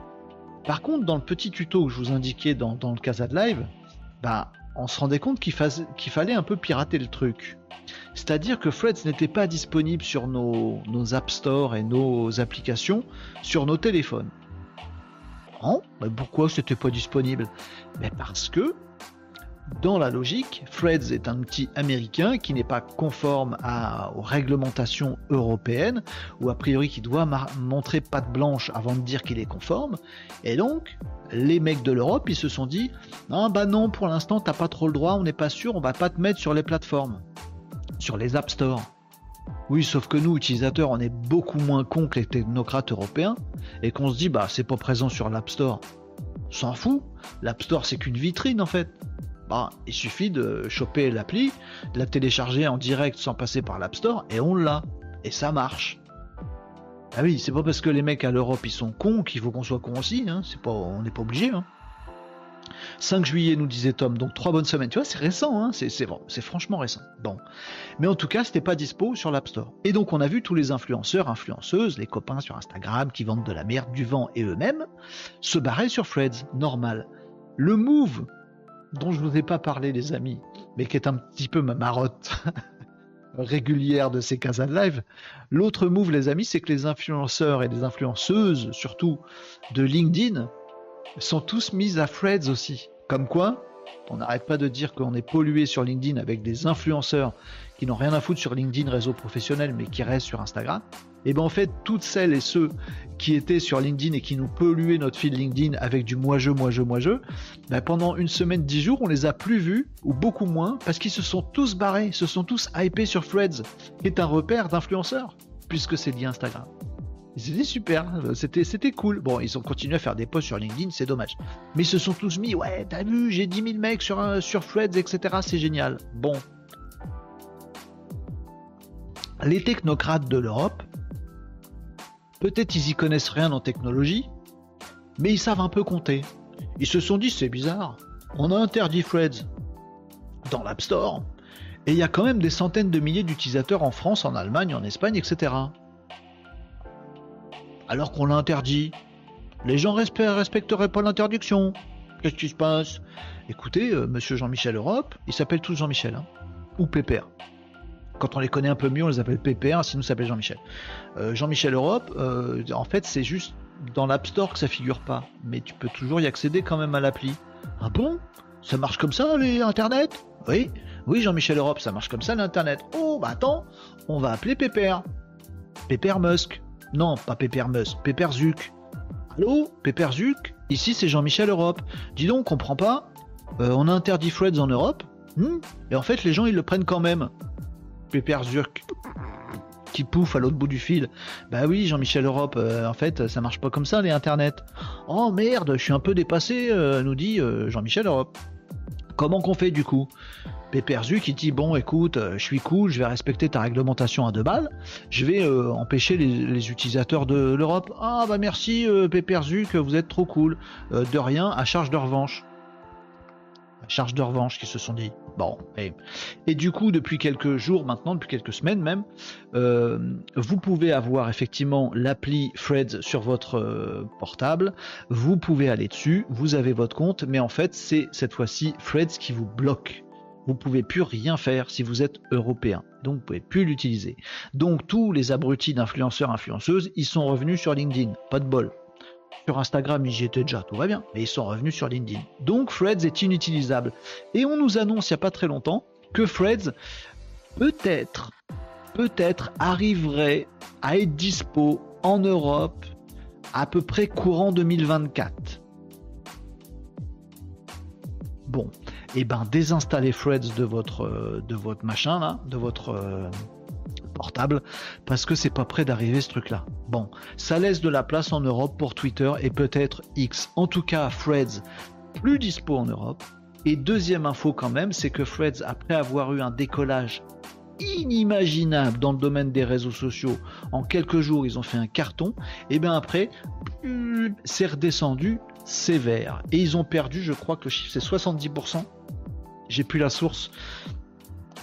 Par contre, dans le petit tuto que je vous indiquais dans, le Casa de Live, bah, on se rendait compte qu'il fallait un peu pirater le truc. C'est-à-dire que Freds n'était pas disponible sur nos, nos App Store et nos applications sur nos téléphones. Pourquoi c'était pas disponible? Mais parce que dans la logique, Freds est un outil américain qui n'est pas conforme aux réglementations européennes, ou a priori qui doit montrer patte blanche avant de dire qu'il est conforme. Et donc, les mecs de l'Europe, ils se sont dit, non, bah non, pour l'instant, t'as pas trop le droit, on n'est pas sûr, on va pas te mettre sur les plateformes, sur les App Store. Oui, sauf que nous, utilisateurs, on est beaucoup moins cons que les technocrates européens et qu'on se dit, bah, c'est pas présent sur l'App Store. s'en fout. L'App Store, c'est qu'une vitrine en fait. Bah, il suffit de choper l'appli, de la télécharger en direct sans passer par l'App Store, et on l'a. Et ça marche. Ah oui, c'est pas parce que les mecs à l'Europe ils sont cons qu'il faut qu'on soit cons aussi, hein. c'est pas, on n'est pas obligé. Hein. 5 juillet, nous disait Tom, donc trois bonnes semaines. Tu vois, c'est récent, hein c'est, c'est, franchement récent. Bon. Mais en tout cas, c'était pas dispo sur l'App Store. Et donc, on a vu tous les influenceurs, influenceuses, les copains sur Instagram qui vendent de la merde, du vent et eux-mêmes, se barrer sur Freds, normal. Le move dont je vous ai pas parlé, les amis, mais qui est un petit peu ma marotte régulière de ces casas de live. L'autre move, les amis, c'est que les influenceurs et les influenceuses, surtout de LinkedIn, sont tous mis à Freds aussi. Comme quoi, on n'arrête pas de dire qu'on est pollué sur LinkedIn avec des influenceurs qui n'ont rien à foutre sur LinkedIn, réseau professionnel, mais qui restent sur Instagram. Et bien en fait, toutes celles et ceux qui étaient sur LinkedIn et qui nous polluaient notre fil LinkedIn avec du moi-je, moi-je, moi-je, ben pendant une semaine, dix jours, on les a plus vus, ou beaucoup moins, parce qu'ils se sont tous barrés, se sont tous hypés sur Threads, qui est un repère d'influenceurs, puisque c'est lié Instagram. C'était super, c'était, cool. Bon, ils ont continué à faire des posts sur LinkedIn, c'est dommage. Mais ils se sont tous mis, ouais, t'as vu, j'ai 10 000 mecs sur, sur Threads, etc. C'est génial. Bon. Les technocrates de l'Europe, peut-être ils y connaissent rien en technologie, mais ils savent un peu compter. Ils se sont dit, c'est bizarre, on a interdit Threads dans l'App Store, et il y a quand même des centaines de milliers d'utilisateurs en France, en Allemagne, en Espagne, etc alors qu'on l'a interdit. Les gens respecteraient pas l'interdiction. Qu'est-ce qui se passe? Écoutez, euh, monsieur Jean-Michel Europe, ils s'appellent tous Jean-Michel, hein, ou Pépère. Quand on les connaît un peu mieux, on les appelle Pépère, sinon ça s'appelle Jean-Michel. Euh, Jean-Michel Europe, euh, en fait, c'est juste dans l'App Store que ça figure pas. Mais tu peux toujours y accéder quand même à l'appli. Ah bon? Ça marche comme ça, les Internet? Oui, oui, Jean-Michel Europe, ça marche comme ça, l'Internet. Oh, bah attends, on va appeler Pépère. Pépère Musk. Non, pas Peppermus, Pepperzuk. Allô Pepperzuk Ici c'est Jean-Michel Europe. Dis donc, on comprend pas euh, On a interdit Freds en Europe hmm Et en fait, les gens ils le prennent quand même. Pepperzuk. Qui pouffe à l'autre bout du fil. Bah oui, Jean-Michel Europe, euh, en fait, ça marche pas comme ça les internets. Oh merde, je suis un peu dépassé, euh, nous dit Jean-Michel Europe. Comment qu'on fait du coup? Pépérzu qui dit bon écoute, euh, je suis cool, je vais respecter ta réglementation à deux balles, je vais euh, empêcher les, utilisateurs de l'Europe. Ah bah merci euh, que vous êtes trop cool. Euh, de rien, à charge de revanche. Charge de revanche qui se sont dit. Bon, et, et du coup depuis quelques jours maintenant, depuis quelques semaines même, vous pouvez avoir effectivement l'appli Freds sur votre portable, vous pouvez aller dessus, vous avez votre compte, mais en fait c'est cette fois-ci Freds qui vous bloque vous pouvez plus rien faire si vous êtes européen. Donc vous pouvez plus l'utiliser. Donc tous les abrutis d'influenceurs, influenceuses, ils sont revenus sur LinkedIn. Pas de bol. Sur Instagram, ils y étaient déjà, tout va bien. Mais ils sont revenus sur LinkedIn. Donc Freds est inutilisable. Et on nous annonce il n'y a pas très longtemps que Freds peut-être, peut-être arriverait à être dispo en Europe à peu près courant 2024. Bon, et eh ben désinstallez Threads de votre euh, de votre machin là, de votre euh, portable parce que c'est pas prêt d'arriver ce truc là. Bon, ça laisse de la place en Europe pour Twitter et peut-être X. En tout cas, Threads plus dispo en Europe. Et deuxième info quand même, c'est que Threads après avoir eu un décollage inimaginable dans le domaine des réseaux sociaux. En quelques jours, ils ont fait un carton. Et bien après, c'est redescendu sévère. Et ils ont perdu, je crois que le chiffre c'est 70%. J'ai plus la source.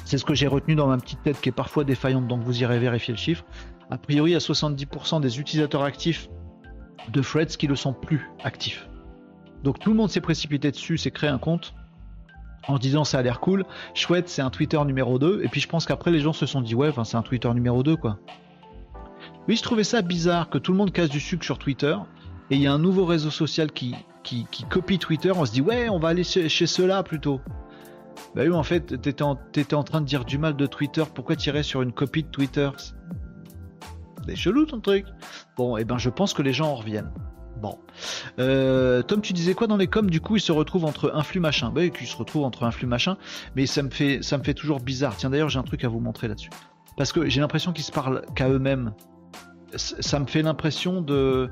C'est ce que j'ai retenu dans ma petite tête qui est parfois défaillante, donc vous irez vérifier le chiffre. A priori, il y a 70% des utilisateurs actifs de Threads qui ne sont plus actifs. Donc tout le monde s'est précipité dessus, s'est créé un compte en se disant ça a l'air cool, chouette, c'est un Twitter numéro 2. Et puis je pense qu'après les gens se sont dit ouais, c'est un Twitter numéro 2 quoi. Oui, je trouvais ça bizarre que tout le monde casse du sucre sur Twitter et il y a un nouveau réseau social qui, qui, copie Twitter, on se dit ouais, on va aller chez, ceux-là plutôt. Bah oui, en fait, t'étais en, en train de dire du mal de Twitter, pourquoi tirer sur une copie de Twitter? C'est chelou ton truc. Bon, et eh ben je pense que les gens en reviennent. Bon. Euh, Tom, tu disais quoi dans les coms? Du coup, il se retrouve entre un flux machin. Bah, qu'il se retrouve entre un flux machin, mais ça me fait, ça me fait toujours bizarre. Tiens, d'ailleurs, j'ai un truc à vous montrer là-dessus. Parce que j'ai l'impression qu'ils se parlent qu'à eux-mêmes. Ça me fait l'impression de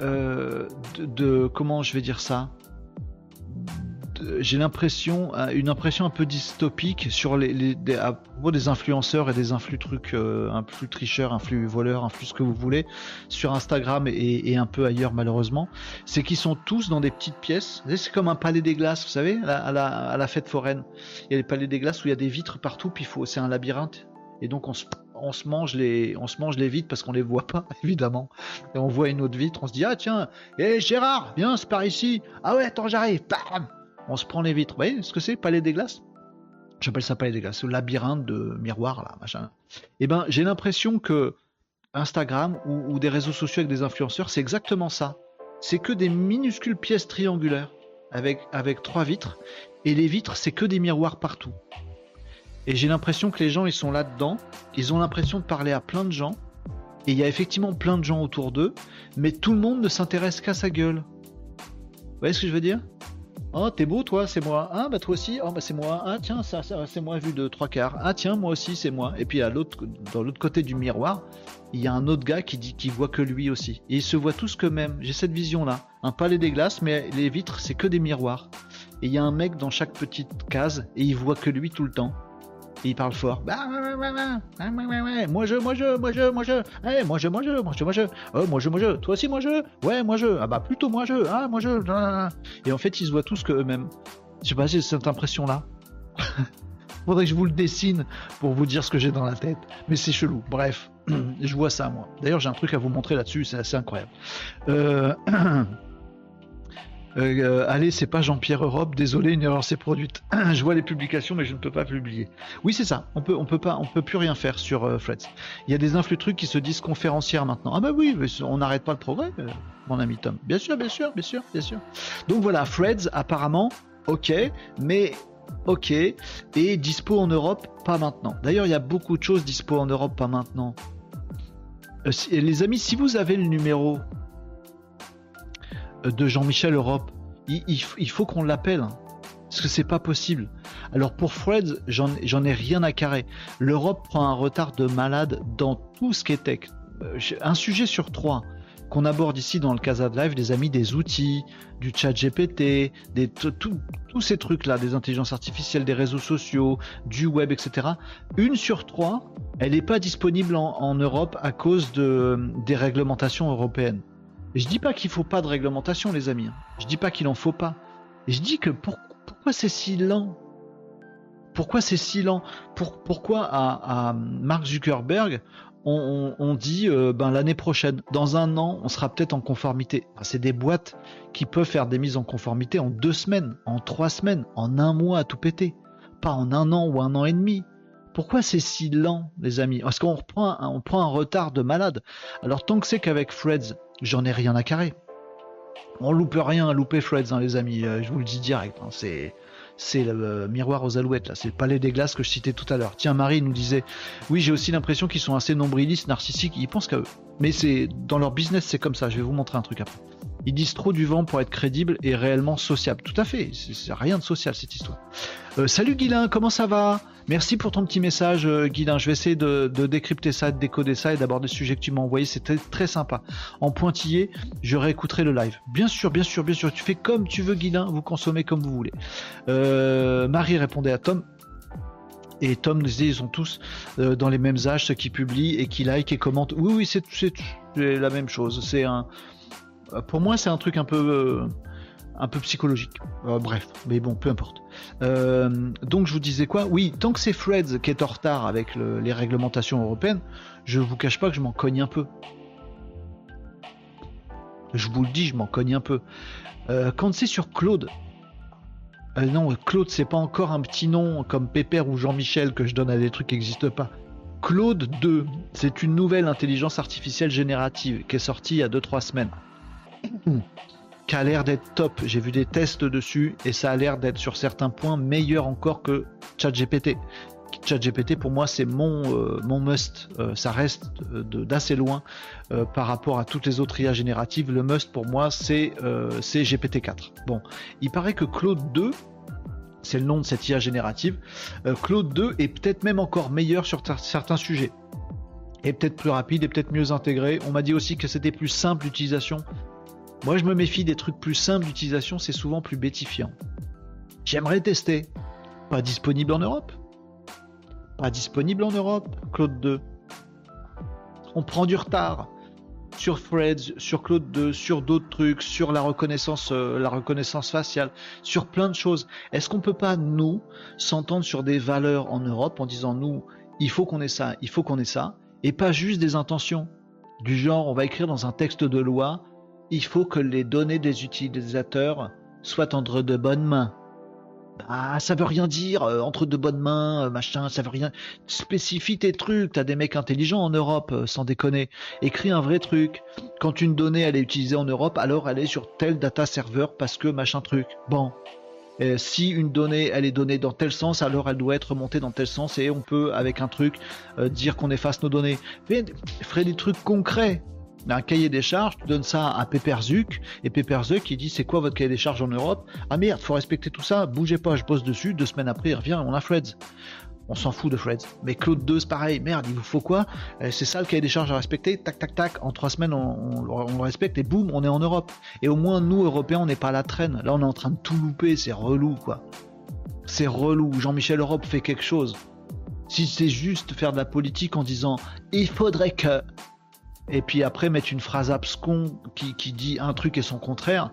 de, comment je vais dire ça? J'ai l'impression, une impression un peu dystopique sur les, à propos des influenceurs et des influx trucs, euh, un flux tricheurs, un flux voleurs, un flux ce que vous voulez, sur Instagram et, un peu ailleurs malheureusement, c'est qu'ils sont tous dans des petites pièces. C'est comme un palais des glaces, vous savez, à la, fête foraine. Il y a les palais des glaces où il y a des vitres partout, puis faut, c'est un labyrinthe. Et donc on se, on se mange les, on se mange les vitres parce qu'on les voit pas évidemment. Et on voit une autre vitre, on se dit ah tiens, hé Gérard, viens, c'est par ici. Ah ouais, attends j'arrive. Bam on se prend les vitres. Vous voyez ce que c'est Palais des glaces? J'appelle ça palais des glaces, le labyrinthe de miroirs là, machin. Eh ben, j'ai l'impression que Instagram ou, des réseaux sociaux avec des influenceurs, c'est exactement ça. C'est que des minuscules pièces triangulaires avec, avec trois vitres, et les vitres, c'est que des miroirs partout. Et j'ai l'impression que les gens, ils sont là-dedans, ils ont l'impression de parler à plein de gens, et il y a effectivement plein de gens autour d'eux, mais tout le monde ne s'intéresse qu'à sa gueule. Vous voyez ce que je veux dire? Oh, t'es beau, toi, c'est moi. Ah, bah toi aussi. Oh, bah c'est moi. Ah, tiens, ça, c'est moi vu de trois quarts. Ah, tiens, moi aussi, c'est moi. Et puis à l'autre, dans l'autre côté du miroir, il y a un autre gars qui dit qu'il voit que lui aussi. Et ils se voient tous que même. J'ai cette vision-là. Un palais des glaces, mais les vitres, c'est que des miroirs. Et il y a un mec dans chaque petite case et il voit que lui tout le temps il parle fort. Bah, moi je, moi je, moi je, moi je, eh, moi je, moi je, moi je, moi je, oh, moi je, moi je, toi aussi moi je, ouais, moi je, ah bah plutôt moi je, ah, moi je, et en fait ils se voient tous que eux-mêmes. Je sais pas c'est cette impression-là. Faudrait que je vous le dessine pour vous dire ce que j'ai dans la tête. Mais c'est chelou. Bref, je vois ça moi. D'ailleurs, j'ai un truc à vous montrer là-dessus, c'est assez incroyable. Euh... Euh, allez, c'est pas Jean-Pierre Europe, désolé, une erreur s'est produite. je vois les publications, mais je ne peux pas publier. Oui, c'est ça. On peut, on peut pas, on peut plus rien faire sur euh, Freds. Il y a des influx trucs qui se disent conférencières maintenant. Ah bah oui, on n'arrête pas le progrès, euh, mon ami Tom. Bien sûr, bien sûr, bien sûr, bien sûr. Donc voilà, Freds, apparemment, ok, mais ok, et dispo en Europe, pas maintenant. D'ailleurs, il y a beaucoup de choses dispo en Europe, pas maintenant. les amis, si vous avez le numéro de Jean-Michel Europe. Il, faut qu'on l'appelle. Hein, parce que c'est pas possible. Alors pour Fred, j'en ai rien à carrer. L'Europe prend un retard de malade dans tout ce qui est tech. Euh, un sujet sur trois qu'on aborde ici dans le Casa de Live, des amis, des outils, du chat GPT, tous ces trucs-là, des intelligences artificielles, des réseaux sociaux, du web, etc. Une sur trois, elle n'est pas disponible en, en, Europe à cause de, des réglementations européennes. Je dis pas qu'il faut pas de réglementation, les amis. Je dis pas qu'il en faut pas. Je dis que pourquoi c'est si lent? Pourquoi c'est si lent? Pourquoi à, Mark Zuckerberg on, dit euh, ben l'année prochaine, dans un an, on sera peut-être en conformité? c'est des boîtes qui peuvent faire des mises en conformité en deux semaines, en trois semaines, en un mois à tout péter, pas en un an ou un an et demi. Pourquoi c'est si lent, les amis? Parce qu'on prend un retard de malade. Alors tant que c'est qu'avec Freds, j'en ai rien à carrer. On loupe rien à louper Freds, hein, les amis, euh, je vous le dis direct. Hein, c'est c'est le euh, miroir aux alouettes, là, c'est le palais des glaces que je citais tout à l'heure. Tiens, Marie nous disait, oui, j'ai aussi l'impression qu'ils sont assez nombrilistes, narcissiques, ils pensent qu'à eux. Mais c'est dans leur business, c'est comme ça. Je vais vous montrer un truc après. Ils disent trop du vent pour être crédible et réellement sociable. Tout à fait, c'est rien de social cette histoire. Euh, salut Guilin, comment ça va? Merci pour ton petit message, euh, Guilin. Je vais essayer de, décrypter ça, de décoder ça et d'aborder le sujet que tu m'as envoyé. C'était très sympa. En pointillé, je réécouterai le live. Bien sûr, bien sûr, bien sûr. Tu fais comme tu veux, Guilin. Vous consommez comme vous voulez. Euh, Marie répondait à Tom. Et Tom nous disait, ils sont tous euh, dans les mêmes âges, ceux qui publient et qui like et commentent. Oui, oui, c'est la même chose. C'est un, pour moi, c'est un truc un peu, un peu psychologique. bref, mais bon, peu importe. Euh, donc je vous disais quoi? Oui, tant que c'est Freds qui est en retard avec les réglementations européennes, je vous cache pas que je m'en cogne un peu. Je vous le dis, je m'en cogne un peu. Euh, quand c'est sur Claude, euh, non, Claude, c'est pas encore un petit nom comme Pépère ou Jean-Michel que je donne à des trucs qui n'existent pas. Claude 2, c'est une nouvelle intelligence artificielle générative qui est sortie il y a 2-3 semaines qui a l'air d'être top. J'ai vu des tests dessus et ça a l'air d'être sur certains points meilleur encore que ChatGPT. ChatGPT pour moi c'est mon euh, must. Euh, ça reste d'assez loin euh, par rapport à toutes les autres IA génératives. Le must pour moi c'est c'est GPT-4. Bon, il paraît que Claude 2 c'est le nom de cette IA générative. Claude 2 est peut-être même encore meilleur sur certains sujets. Et peut-être plus rapide et peut-être mieux intégré. On m'a dit aussi que c'était plus simple d'utilisation Moi, je me méfie des trucs plus simples d'utilisation, c'est souvent plus bétifiant. J'aimerais tester. Pas disponible en Europe. Pas disponible en Europe, Claude 2. On prend du retard sur Threads, sur Claude 2, sur d'autres trucs, sur la reconnaissance, euh, la reconnaissance faciale, sur plein de choses. Est-ce qu'on peut pas nous s'entendre sur des valeurs en Europe en disant nous, il faut qu'on ait ça, il faut qu'on ait ça, et pas juste des intentions? Du genre on va écrire dans un texte de loi, il faut que les données des utilisateurs soient entre de bonnes mains. Ah, ça veut rien dire, euh, entre de bonnes mains, euh, machin, ça veut rien. Spécifie tes trucs, t'as des mecs intelligents en Europe, euh, sans déconner. Écris un vrai truc. Quand une donnée elle est utilisée en Europe, alors elle est sur tel data server parce que machin truc. Bon. si une donnée elle est donnée dans tel sens, alors elle doit être montée dans tel sens et on peut avec un truc dire qu'on efface nos données. Mais ferait des trucs concrets un cahier des charges, tu donnes ça à Pepperzuk, et Pepperzuk il dit c'est quoi votre cahier des charges en Europe? Ah merde, faut respecter tout ça, bougez pas, je bosse dessus, deux semaines après il revient, on a Freds. On s'en fout de Freds. Mais Claude 2 c'est pareil, merde, il vous faut quoi? Euh, C'est ça le cahier des charges à respecter, tac tac tac, en trois semaines on, le respecte et boum, on est en Europe. Et au moins nous Européens on n'est pas à la traîne, là on est en train de tout louper, c'est relou quoi. C'est relou, Jean-Michel Europe fait quelque chose. Si c'est juste faire de la politique en disant il faudrait que et puis après mettre une phrase abscon qui, dit un truc et son contraire,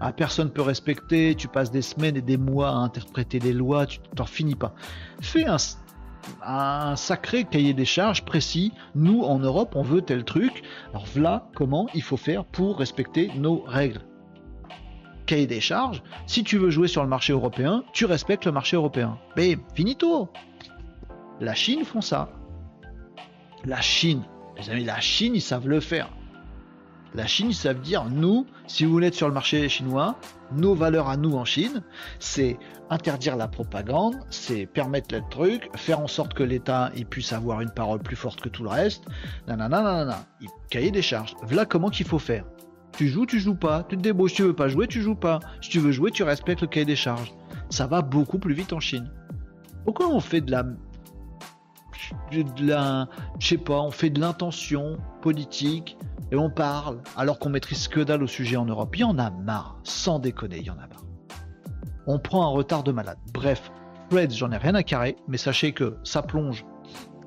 ah, personne peut respecter, tu passes des semaines et des mois à interpréter les lois, tu t'en finis pas. Fais un, un sacré cahier des charges précis. Nous, en Europe, on veut tel truc. Alors voilà comment il faut faire pour respecter nos règles. Cahier des charges, si tu veux jouer sur le marché européen, tu respectes le marché européen. Mais finito La Chine font ça. La Chine, les amis, la Chine, ils savent le faire. La Chine, ils savent dire, nous, si vous voulez être sur le marché chinois, nos valeurs à nous en Chine, c'est interdire la propagande, c'est permettre le truc, faire en sorte que l'État puisse avoir une parole plus forte que tout le reste. Nanana. Cahier des charges. Voilà comment qu'il faut faire. Tu joues, tu joues pas. Tu te débrouilles. Si tu veux pas jouer, tu joues pas. Si tu veux jouer, tu respectes le cahier des charges. Ça va beaucoup plus vite en Chine. Pourquoi on fait de la de la, je sais pas, on fait de l'intention politique et on parle alors qu'on maîtrise que dalle au sujet en Europe. Il y en a marre, sans déconner, il y en a marre. On prend un retard de malade. Bref, Fred, j'en ai rien à carrer, mais sachez que ça plonge.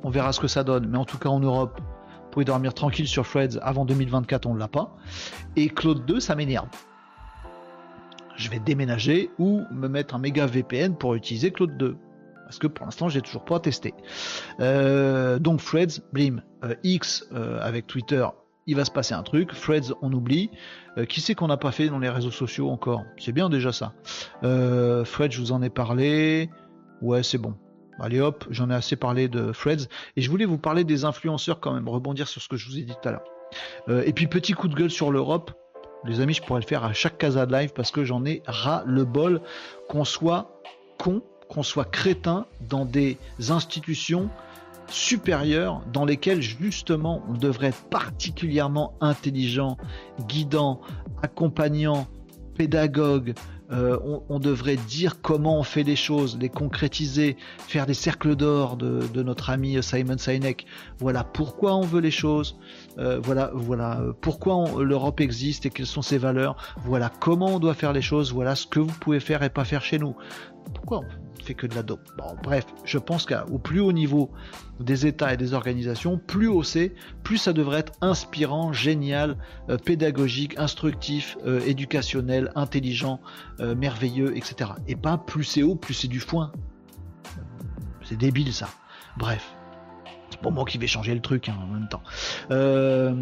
On verra ce que ça donne, mais en tout cas en Europe, vous pouvez dormir tranquille sur Freds avant 2024, on ne l'a pas. Et Claude 2, ça m'énerve. Je vais déménager ou me mettre un méga VPN pour utiliser Claude 2 parce que pour l'instant j'ai toujours pas testé. Euh, donc Threads, blim, euh, X euh, avec Twitter, il va se passer un truc. Threads, on oublie. qui c'est qu'on n'a pas fait dans les réseaux sociaux encore? C'est bien déjà ça. Threads, je vous en ai parlé. Ouais, c'est bon. Allez hop, j'en ai assez parlé de Threads. Et je voulais vous parler des influenceurs quand même, rebondir sur ce que je vous ai dit tout à l'heure. et puis petit coup de gueule sur l'Europe. Les amis, je pourrais le faire à chaque casa de live parce que j'en ai ras le bol qu'on soit con qu'on soit crétin dans des institutions supérieures dans lesquelles justement on devrait être particulièrement intelligent, guidant, accompagnant, pédagogue, euh, on, devrait dire comment on fait les choses, les concrétiser, faire des cercles d'or de, notre ami Simon Sinek. Voilà pourquoi on veut les choses. Euh, voilà, voilà pourquoi l'Europe existe et quelles sont ses valeurs. Voilà comment on doit faire les choses. Voilà ce que vous pouvez faire et pas faire chez nous. Pourquoi que de la dope. Bref, je pense qu'au plus haut niveau des États et des organisations, plus haut c'est, plus ça devrait être inspirant, génial, euh, pédagogique, instructif, euh, éducationnel, intelligent, euh, merveilleux, etc. Et pas plus c'est haut, plus c'est du foin. C'est débile ça. Bref pour moi qui vais changer le truc hein, en même temps. Euh,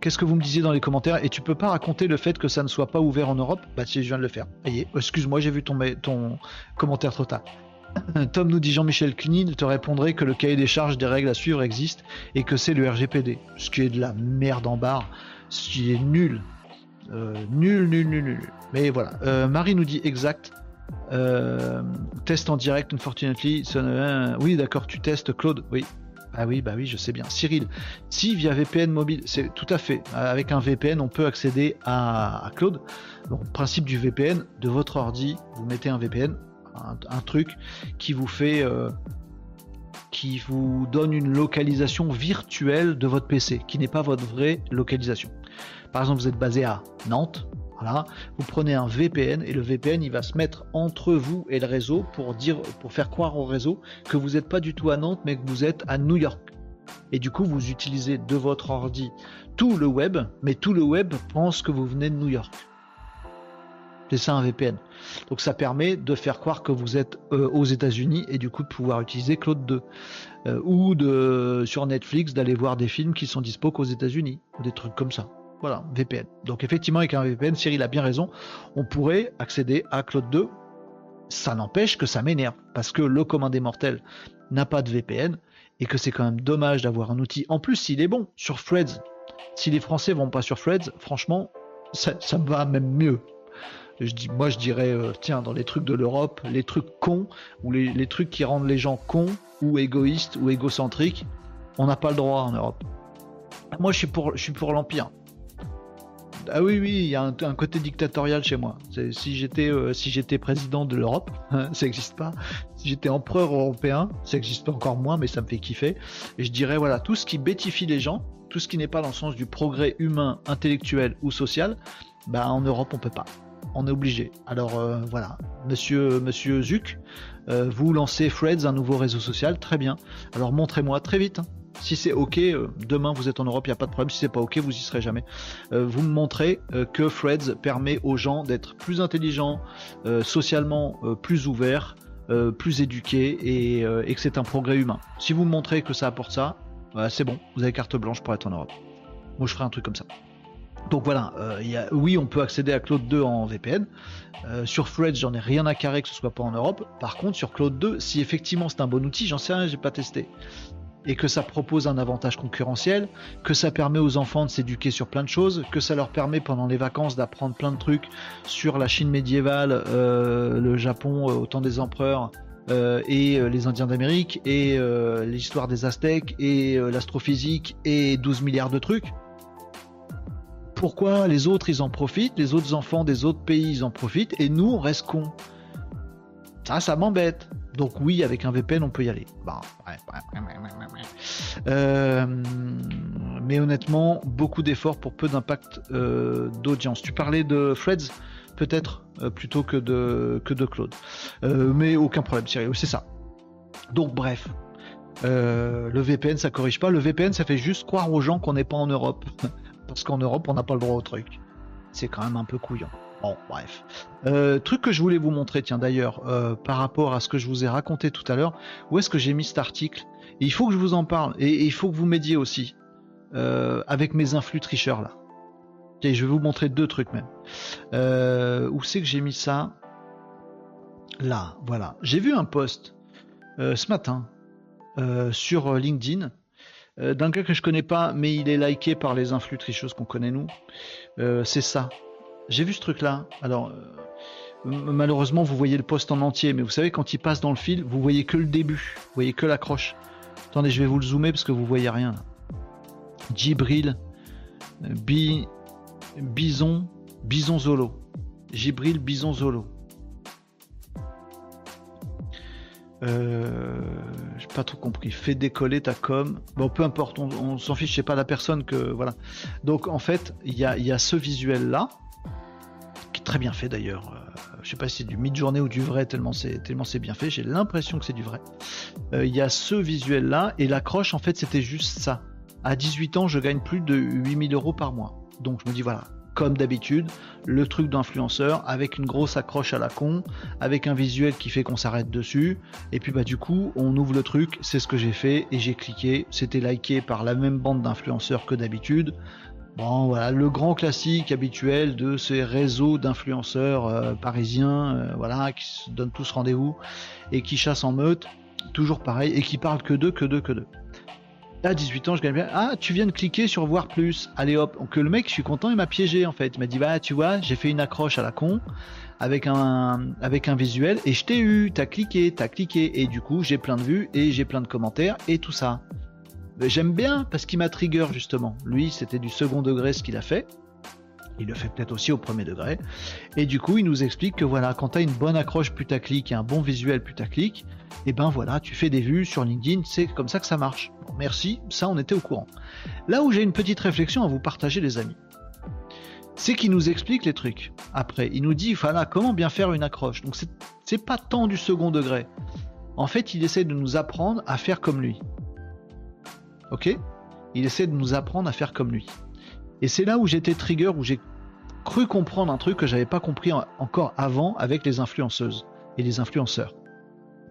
qu'est-ce que vous me disiez dans les commentaires? Et tu peux pas raconter le fait que ça ne soit pas ouvert en Europe? Bah si je viens de le faire. excuse-moi, j'ai vu ton, ton commentaire trop tard. Tom nous dit Jean-Michel Knin te répondrait que le cahier des charges des règles à suivre existe et que c'est le RGPD. Ce qui est de la merde en barre, ce qui est nul. Euh, nul, nul, nul, nul. Mais voilà. Euh, Marie nous dit exact. test en direct, unfortunately. Oui, d'accord, tu testes, Claude. Oui, ah oui, bah oui, je sais bien. Cyril, si via VPN mobile, c'est tout à fait. Avec un VPN, on peut accéder à, Claude. Donc, principe du VPN, de votre ordi, vous mettez un VPN, un, truc qui vous fait, euh, qui vous donne une localisation virtuelle de votre PC, qui n'est pas votre vraie localisation. Par exemple, vous êtes basé à Nantes, voilà, vous prenez un VPN et le VPN il va se mettre entre vous et le réseau pour dire, pour faire croire au réseau que vous n'êtes pas du tout à Nantes, mais que vous êtes à New York. Et du coup, vous utilisez de votre ordi tout le web, mais tout le web pense que vous venez de New York. C'est ça un VPN. Donc ça permet de faire croire que vous êtes euh, aux États-Unis et du coup de pouvoir utiliser Claude 2 euh, ou de sur Netflix d'aller voir des films qui sont dispo qu'aux États-Unis ou des trucs comme ça. Voilà, VPN. Donc effectivement avec un VPN, Cyril a bien raison, on pourrait accéder à Claude 2. Ça n'empêche que ça m'énerve parce que le commun des mortels n'a pas de VPN et que c'est quand même dommage d'avoir un outil. En plus, s'il est bon sur Threads, si les Français vont pas sur Threads, franchement, ça, me va même mieux dis, moi je dirais, euh, tiens, dans les trucs de l'Europe, les trucs cons, ou les, trucs qui rendent les gens cons, ou égoïstes, ou égocentriques, on n'a pas le droit en Europe. Moi je suis pour, je suis pour l'Empire. Ah oui, oui, il y a un, côté dictatorial chez moi. Si j'étais euh, si j'étais président de l'Europe, ça n'existe pas. Si j'étais empereur européen, ça n'existe pas encore moins, mais ça me fait kiffer. Et je dirais, voilà, tout ce qui bêtifie les gens, tout ce qui n'est pas dans le sens du progrès humain, intellectuel ou social, bah en Europe on peut pas on est obligé. Alors euh, voilà, monsieur, monsieur Zuc, euh, vous lancez Freds, un nouveau réseau social, très bien. Alors montrez-moi très vite. Hein. Si c'est ok, euh, demain vous êtes en Europe, il n'y a pas de problème. Si c'est pas ok, vous y serez jamais. vous me montrez que Freds permet aux gens d'être plus intelligents, socialement plus ouverts, plus éduqués et, que c'est un progrès humain. Si vous me montrez que ça apporte ça, c'est bon, vous avez carte blanche pour être en Europe. Moi je ferai un truc comme ça. Donc voilà, euh, oui, on peut accéder à Claude 2 en VPN. Euh, sur Threads, j'en ai rien à carrer que ce soit pas en Europe. Par contre, sur Claude 2, si effectivement c'est un bon outil, j'en sais rien, j'ai pas testé. Et que ça propose un avantage concurrentiel, que ça permet aux enfants de s'éduquer sur plein de choses, que ça leur permet pendant les vacances d'apprendre plein de trucs sur la Chine médiévale, euh, le Japon au temps des empereurs, et les Indiens d'Amérique, et l'histoire des Aztèques, et l'astrophysique, et 12 milliards de trucs pourquoi les autres ils en profitent, les autres enfants des autres pays ils en profitent et nous on reste cons? Ça, ça m'embête. Donc oui, avec un VPN on peut y aller. Euh, mais honnêtement, beaucoup d'efforts pour peu d'impact euh, d'audience. Tu parlais de Freds peut-être euh, plutôt que de Claude. mais aucun problème, sérieux, c'est ça. Donc bref, le VPN ça corrige pas. Le VPN ça fait juste croire aux gens qu'on n'est pas en Europe. parce qu'en Europe, on n'a pas le droit au truc. C'est quand même un peu couillon. Bref. Euh, truc que je voulais vous montrer, tiens d'ailleurs, euh, par rapport à ce que je vous ai raconté tout à l'heure, où est-ce que j'ai mis cet article? Il faut que je vous en parle, et, il faut que vous m'aidiez aussi, euh, avec mes influx tricheurs là. Et je vais vous montrer deux trucs même. où c'est que j'ai mis ça? Là, voilà. J'ai vu un post ce matin sur LinkedIn d'un gars que je connais pas, mais il est liké par les influx tricheuses qu'on connaît nous. C'est ça. J'ai vu ce truc-là. Alors, euh, malheureusement, vous voyez le poste en entier, mais vous savez, quand il passe dans le fil, vous voyez que le début, vous voyez que l'accroche. Attendez, je vais vous le zoomer parce que vous voyez rien. Gibril, Bi, Bison, Bison Zolo. Gibril, Bison Zolo. Euh, j'ai pas trop compris. Fais décoller ta com. Bon, peu importe, on, s'en fiche, c'est pas la personne que. Voilà. Donc, en fait, il y a, ce visuel-là, très bien fait d'ailleurs. Euh, je sais pas si c'est du mid-journée ou du vrai, tellement c'est, tellement c'est bien fait. J'ai l'impression que c'est du vrai. Euh, il y a ce visuel-là, et l'accroche, en fait, c'était juste ça. À 18 ans, je gagne plus de 8000 euros par mois. Donc, je me dis, voilà, comme d'habitude, le truc d'influenceur avec une grosse accroche à la con, avec un visuel qui fait qu'on s'arrête dessus, et puis bah du coup on ouvre le truc, c'est ce que j'ai fait et j'ai cliqué, c'était liké par la même bande d'influenceurs que d'habitude. Bon voilà, le grand classique habituel de ces réseaux d'influenceurs euh, parisiens, euh, voilà, qui se donnent tous rendez-vous et qui chassent en meute, toujours pareil, et qui parlent que d'eux, que d'eux, que d'eux. Là, 18 ans, je gagne bien. Ah, tu viens de cliquer sur voir plus. Allez hop. Donc le mec, je suis content, il m'a piégé en fait. Il m'a dit, bah tu vois, j'ai fait une accroche à la con avec un, avec un visuel et je t'ai eu. T'as cliqué, t'as cliqué. Et du coup, j'ai plein de vues et j'ai plein de commentaires et tout ça. J'aime bien parce qu'il m'a trigger justement. Lui, c'était du second degré ce qu'il a fait. Il le fait peut-être aussi au premier degré. Et du coup, il nous explique que voilà, quand tu as une bonne accroche putaclic et un bon visuel putaclic, et eh ben voilà, tu fais des vues sur LinkedIn, c'est comme ça que ça marche. merci, ça on était au courant. Là où j'ai une petite réflexion à vous partager les amis, c'est qu'il nous explique les trucs. Après, il nous dit voilà comment bien faire une accroche. Donc c'est pas tant du second degré. En fait, il essaie de nous apprendre à faire comme lui. Ok? Il essaie de nous apprendre à faire comme lui. Et c'est là où j'étais trigger, où j'ai cru comprendre un truc que j'avais pas compris encore avant avec les influenceuses et les influenceurs.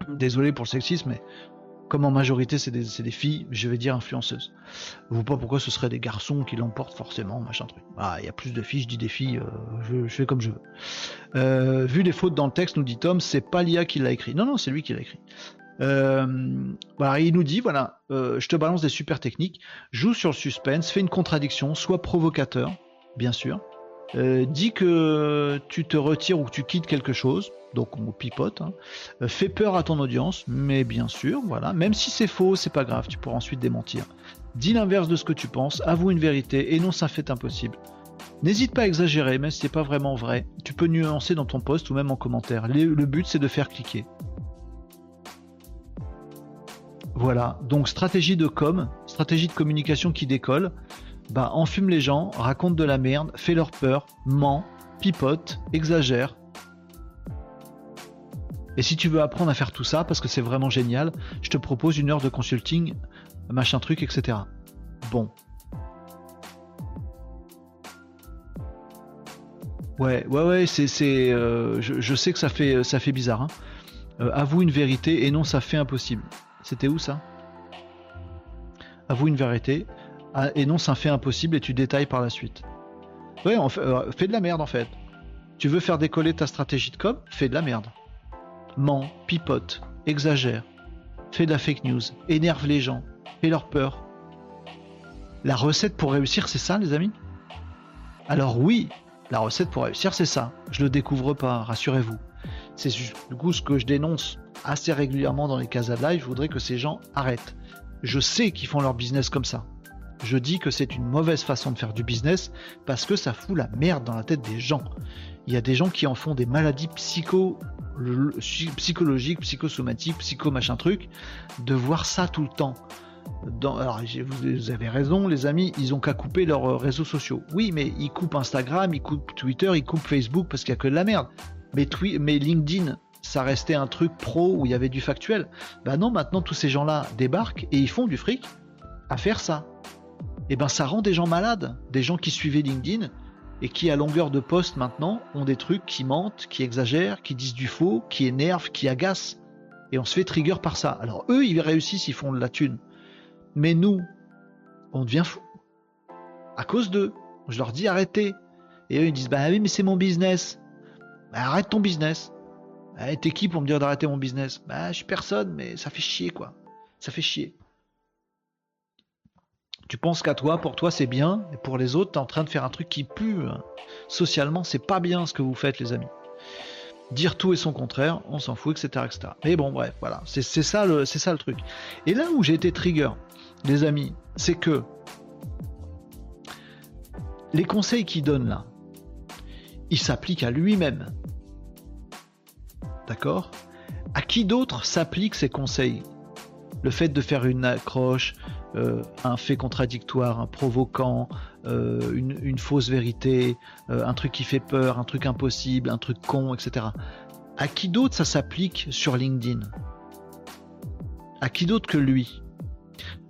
Désolé pour le sexisme, mais comme en majorité c'est des, filles, je vais dire influenceuses. Je vois pas pourquoi ce serait des garçons qui l'emportent forcément, machin truc. Ah, il y a plus de filles, je dis des filles, euh, je, fais comme je veux. Euh, vu les fautes dans le texte, nous dit Tom, c'est pas l'IA qui l'a écrit. Non, non, c'est lui qui l'a écrit. Euh, voilà, il nous dit voilà, je te balance des super techniques, joue sur le suspense, fais une contradiction, sois provocateur, bien sûr, euh, dis que tu te retires ou que tu quittes quelque chose, donc on pipote, hein. euh, fais peur à ton audience, mais bien sûr, voilà, même si c'est faux, c'est pas grave, tu pourras ensuite démentir. Dis l'inverse de ce que tu penses, avoue une vérité, et non ça fait impossible. N'hésite pas à exagérer, même si c'est pas vraiment vrai. Tu peux nuancer dans ton post ou même en commentaire. Le but c'est de faire cliquer. Voilà, donc stratégie de com, stratégie de communication qui décolle bah enfume les gens, raconte de la merde, fait leur peur, ment, pipote, exagère. Et si tu veux apprendre à faire tout ça, parce que c'est vraiment génial, je te propose une heure de consulting, machin truc, etc. Bon. Ouais, ouais, ouais, c'est, c'est, euh, je, sais que ça fait, ça fait bizarre. Hein. Euh, avoue une vérité et non, ça fait impossible. C'était où ça? Avoue une vérité ah, non, c'est un fait impossible et tu détailles par la suite. Ouais, euh, fais de la merde en fait. Tu veux faire décoller ta stratégie de com? Fais de la merde. Ment, pipote, exagère, fais de la fake news, énerve les gens, fais leur peur. La recette pour réussir, c'est ça, les amis? Alors oui, la recette pour réussir, c'est ça. Je le découvre pas, rassurez-vous. C'est du coup ce que je dénonce assez régulièrement dans les casas de live. Je voudrais que ces gens arrêtent. Je sais qu'ils font leur business comme ça je dis que c'est une mauvaise façon de faire du business parce que ça fout la merde dans la tête des gens. Il y a des gens qui en font des maladies psycho, psychologiques, psychosomatiques, psycho machin truc, de voir ça tout le temps. alors vous avez raison les amis, ils ont qu'à couper leurs euh, réseaux sociaux. Oui mais ils coupent Instagram, ils coupent Twitter, ils coupent Facebook parce qu'il n'y a que de la merde. Mais, mais LinkedIn, ça restait un truc pro où il y avait du factuel. Bah non, maintenant tous ces gens-là débarquent et ils font du fric à faire ça et eh ben ça rend des gens malades, des gens qui suivaient LinkedIn et qui à longueur de poste maintenant ont des trucs qui mentent, qui exagèrent, qui disent du faux, qui énervent, qui agacent. Et on se fait trigger par ça. Alors eux, ils réussissent, ils font de la thune. Mais nous, on devient fou. À cause d'eux. Je leur dis arrêtez. Et eux, ils disent bah oui, mais c'est mon business. Bah, arrête ton business. Bah, T'es qui pour me dire d'arrêter mon business? Bah je suis personne, mais ça fait chier quoi. Ça fait chier. Tu penses qu'à toi, pour toi c'est bien, et pour les autres, tu es en train de faire un truc qui pue. Socialement, c'est pas bien ce que vous faites, les amis. Dire tout et son contraire, on s'en fout, etc., etc. Mais bon, bref, voilà, c'est ça, le, ça le truc. Et là où j'ai été trigger, les amis, c'est que les conseils qu'il donne là, il s'applique à lui-même. D'accord? À qui d'autre s'appliquent ces conseils? Le fait de faire une accroche, euh, un fait contradictoire, un provoquant, euh, une, fausse vérité, euh, un truc qui fait peur, un truc impossible, un truc con, etc. À qui d'autre ça s'applique sur LinkedIn? À qui d'autre que lui?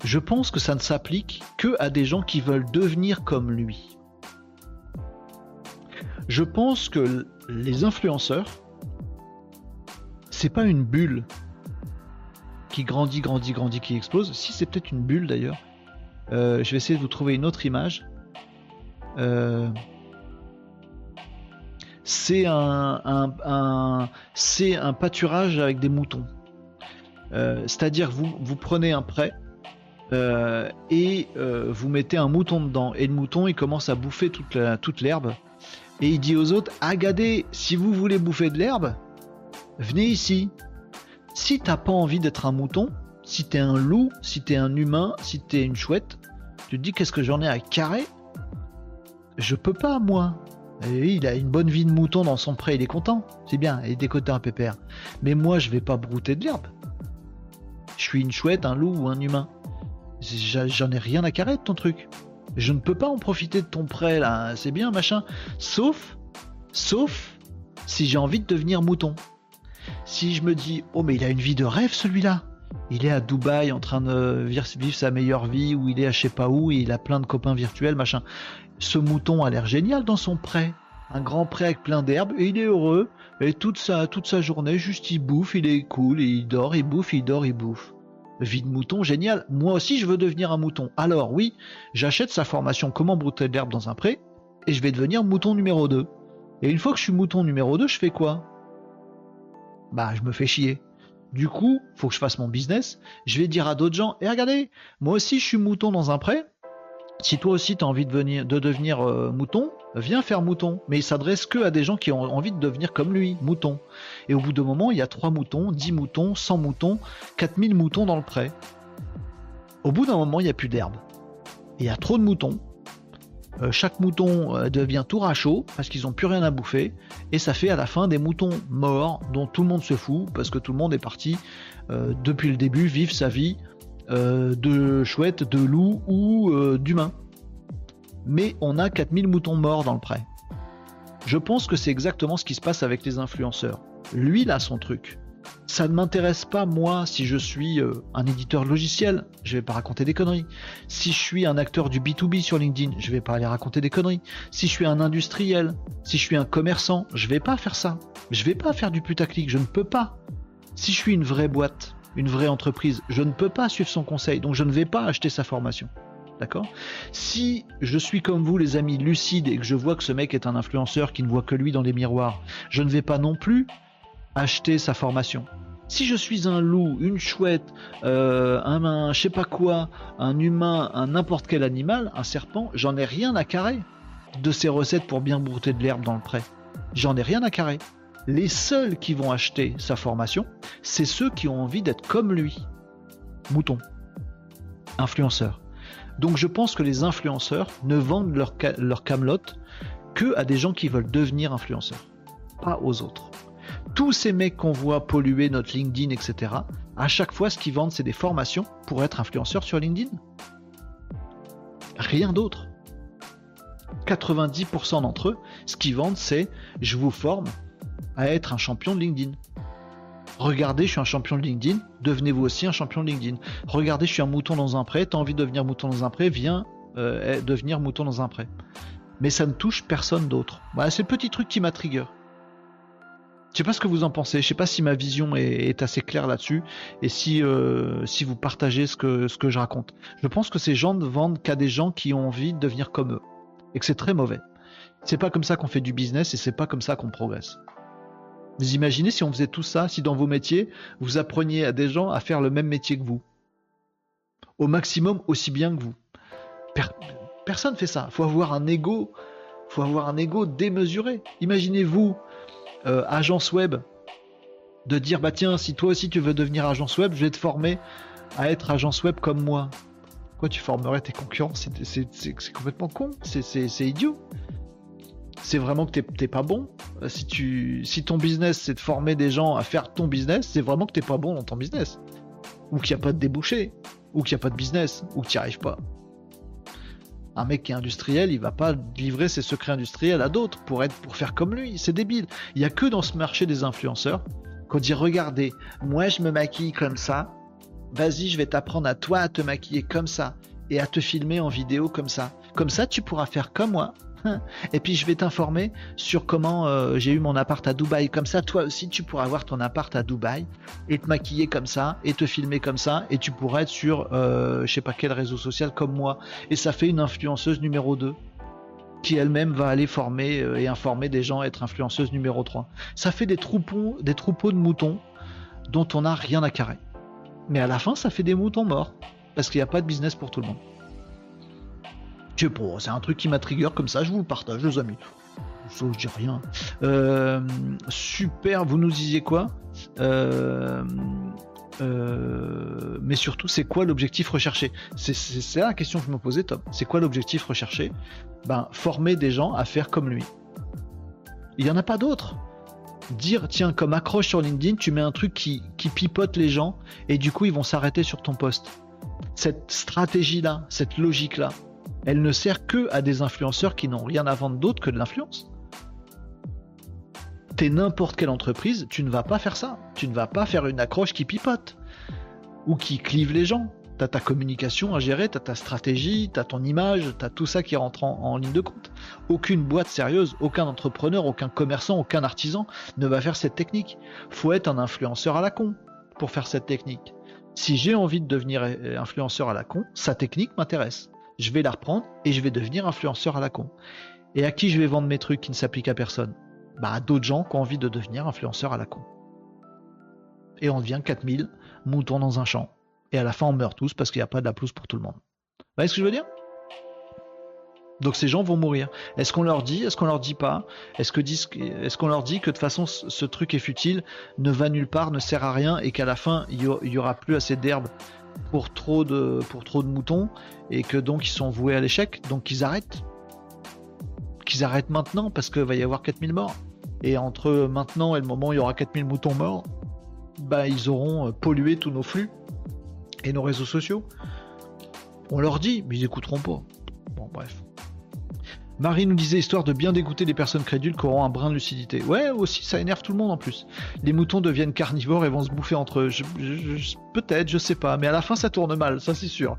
Je pense que ça ne s'applique que à des gens qui veulent devenir comme lui. Je pense que les influenceurs, c'est pas une bulle qui grandit, grandit, grandit, qui explose. Si c'est peut-être une bulle d'ailleurs. Euh, je vais essayer de vous trouver une autre image. Euh, c'est un, pâturage avec des moutons. Euh, c'est-à-dire vous, vous prenez un prêt et vous mettez un mouton dedans et le mouton il commence à bouffer toute, toute l'herbe et il dit aux autres Agadez, si vous voulez bouffer de l'herbe, venez ici. Si t'as pas envie d'être un mouton, si t'es un loup, si t'es un humain, si t'es une chouette, tu te dis qu'est-ce que j'en ai à carrer? Je peux pas, moi. Et il a une bonne vie de mouton dans son pré, il est content. C'est bien, il est décoté un pépère. Mais moi, je vais pas brouter de l'herbe. Je suis une chouette, un loup ou un humain. J'en ai rien à carrer de ton truc. Je ne peux pas en profiter de ton prêt là, c'est bien machin. Sauf, sauf si j'ai envie de devenir mouton. Si je me dis, oh mais il a une vie de rêve celui-là. Il est à Dubaï en train de vivre sa meilleure vie, ou il est à je sais pas où, il a plein de copains virtuels, machin. Ce mouton a l'air génial dans son prêt. Un grand prêt avec plein d'herbes, et il est heureux. Et toute sa, toute sa journée, juste il bouffe, il est cool, et il dort, il bouffe, il dort, il bouffe. Vie de mouton, génial. Moi aussi, je veux devenir un mouton. Alors oui, j'achète sa formation Comment brouter de l'herbe dans un pré, et je vais devenir mouton numéro 2. Et une fois que je suis mouton numéro 2, je fais quoi? Bah, je me fais chier. Du coup, faut que je fasse mon business. Je vais dire à d'autres gens, et eh, regardez, moi aussi je suis mouton dans un pré. Si toi aussi tu as envie de, venir, de devenir euh, mouton, viens faire mouton. Mais il s'adresse que à des gens qui ont envie de devenir comme lui, mouton. Et au bout d'un moment, il y a 3 moutons, 10 moutons, 100 moutons, 4000 moutons dans le pré. Au bout d'un moment, il n'y a plus d'herbe. Il y a trop de moutons. Euh, chaque mouton euh, devient tout rachot parce qu'ils n'ont plus rien à bouffer. Et ça fait à la fin des moutons morts dont tout le monde se fout parce que tout le monde est parti euh, depuis le début vivre sa vie de chouette, de loup ou d'humain. Mais on a 4000 moutons morts dans le prêt. Je pense que c'est exactement ce qui se passe avec les influenceurs. Lui, il a son truc ça ne m'intéresse pas moi si je suis euh, un éditeur logiciel, je vais pas raconter des conneries. Si je suis un acteur du B2B sur LinkedIn, je vais pas aller raconter des conneries. Si je suis un industriel, si je suis un commerçant, je vais pas faire ça. Je vais pas faire du putaclic, je ne peux pas. Si je suis une vraie boîte, une vraie entreprise, je ne peux pas suivre son conseil, donc je ne vais pas acheter sa formation. D'accord? Si je suis comme vous, les amis, lucides et que je vois que ce mec est un influenceur qui ne voit que lui dans les miroirs, je ne vais pas non plus acheter sa formation. Si je suis un loup, une chouette, euh, un, je sais pas quoi, un humain, un n'importe quel animal, un serpent, j'en ai rien à carrer de ces recettes pour bien brouter de l'herbe dans le pré. J'en ai rien à carrer. Les seuls qui vont acheter sa formation, c'est ceux qui ont envie d'être comme lui. Mouton. Influenceur. Donc je pense que les influenceurs ne vendent leur, leur camelote que à des gens qui veulent devenir influenceurs, pas aux autres tous ces mecs qu'on voit polluer notre LinkedIn, etc., à chaque fois, ce qu'ils vendent, c'est des formations pour être influenceurs sur LinkedIn. Rien d'autre. 90% d'entre eux, ce qu'ils vendent, c'est je vous forme à être un champion de LinkedIn. Regardez, je suis un champion de LinkedIn, devenez-vous aussi un champion de LinkedIn. Regardez, je suis un mouton dans un prêt, t'as envie de devenir mouton dans un prêt, viens euh, devenir mouton dans un prêt. Mais ça ne touche personne d'autre. Voilà, c'est le petit truc qui m'a trigger. Je sais pas ce que vous en pensez. Je sais pas si ma vision est, assez claire là-dessus et si euh, si vous partagez ce que ce que je raconte. Je pense que ces gens ne vendent qu'à des gens qui ont envie de devenir comme eux et que c'est très mauvais. C'est pas comme ça qu'on fait du business et c'est pas comme ça qu'on progresse. Vous imaginez si on faisait tout ça, si dans vos métiers vous appreniez à des gens à faire le même métier que vous, au maximum aussi bien que vous. personne fait ça. Faut faut avoir un ego démesuré. Imaginez-vous euh, agence web, de dire bah tiens, si toi aussi tu veux devenir agence web, je vais te former à être agence web comme moi. Quoi, tu formerais tes concurrents? C'est complètement con, c'est idiot. C'est vraiment que t'es pas bon. Euh, si, tu, si ton business c'est de former des gens à faire ton business, c'est vraiment que t'es pas bon dans ton business. Ou qu'il n'y a pas de débouché, ou qu'il n'y a pas de business, ou que tu n'y arrives pas un mec qui est industriel, il va pas livrer ses secrets industriels à d'autres pour être pour faire comme lui. C'est débile. Il y a que dans ce marché des influenceurs qu'on dit regardez, moi je me maquille comme ça. Vas-y, je vais t'apprendre à toi à te maquiller comme ça et à te filmer en vidéo comme ça. Comme ça, tu pourras faire comme moi. Et puis je vais t'informer sur comment euh, j'ai eu mon appart à Dubaï. Comme ça, toi aussi, tu pourras avoir ton appart à Dubaï et te maquiller comme ça et te filmer comme ça et tu pourras être sur euh, je sais pas quel réseau social comme moi. Et ça fait une influenceuse numéro 2 qui elle-même va aller former euh, et informer des gens être influenceuse numéro 3. Ça fait des troupeaux, des troupeaux de moutons dont on n'a rien à carrer. Mais à la fin, ça fait des moutons morts parce qu'il n'y a pas de business pour tout le monde c'est un truc qui m'a trigger comme ça, je vous le partage, les amis. Ça, je dis rien. Euh, super, vous nous disiez quoi? Euh, euh, mais surtout, c'est quoi l'objectif recherché? C'est la question que je me posais, Tom. C'est quoi l'objectif recherché? Ben, former des gens à faire comme lui. Il n'y en a pas d'autres. Dire, tiens, comme accroche sur LinkedIn, tu mets un truc qui, qui pipote les gens et du coup, ils vont s'arrêter sur ton poste. Cette stratégie-là, cette logique-là, elle ne sert que à des influenceurs qui n'ont rien à vendre d'autre que de l'influence. T'es n'importe quelle entreprise, tu ne vas pas faire ça. Tu ne vas pas faire une accroche qui pipote ou qui clive les gens. T'as ta communication à gérer, t'as ta stratégie, t'as ton image, t'as tout ça qui rentre en, ligne de compte. Aucune boîte sérieuse, aucun entrepreneur, aucun commerçant, aucun artisan ne va faire cette technique. Faut être un influenceur à la con pour faire cette technique. Si j'ai envie de devenir euh, influenceur à la con, sa technique m'intéresse. Je vais la reprendre et je vais devenir influenceur à la con. Et à qui je vais vendre mes trucs qui ne s'appliquent à personne? Bah à d'autres gens qui ont envie de devenir influenceur à la con. Et on devient 4000 moutons dans un champ. Et à la fin on meurt tous parce qu'il n'y a pas de la pelouse pour tout le monde. Vous voyez ce que je veux dire? Donc ces gens vont mourir. Est-ce qu'on leur dit? Est-ce qu'on leur dit pas? Est-ce qu'on leur dit que de toute façon ce truc est futile, ne va nulle part, ne sert à rien et qu'à la fin il y, aura plus assez d'herbe pour trop de pour trop de moutons et que donc ils sont voués à l'échec, donc qu'ils arrêtent. Qu'ils arrêtent maintenant parce qu'il va y avoir 4000 morts. Et entre maintenant et le moment où il y aura 4000 moutons morts, bah ils auront pollué tous nos flux et nos réseaux sociaux. On leur dit, mais ils n'écouteront pas. Bon bref. Marie nous disait histoire de bien dégoûter les personnes crédules qui auront un brin de lucidité. Ouais, aussi, ça énerve tout le monde en plus. Les moutons deviennent carnivores et vont se bouffer entre eux. Peut-être, je sais pas, mais à la fin ça tourne mal, ça c'est sûr.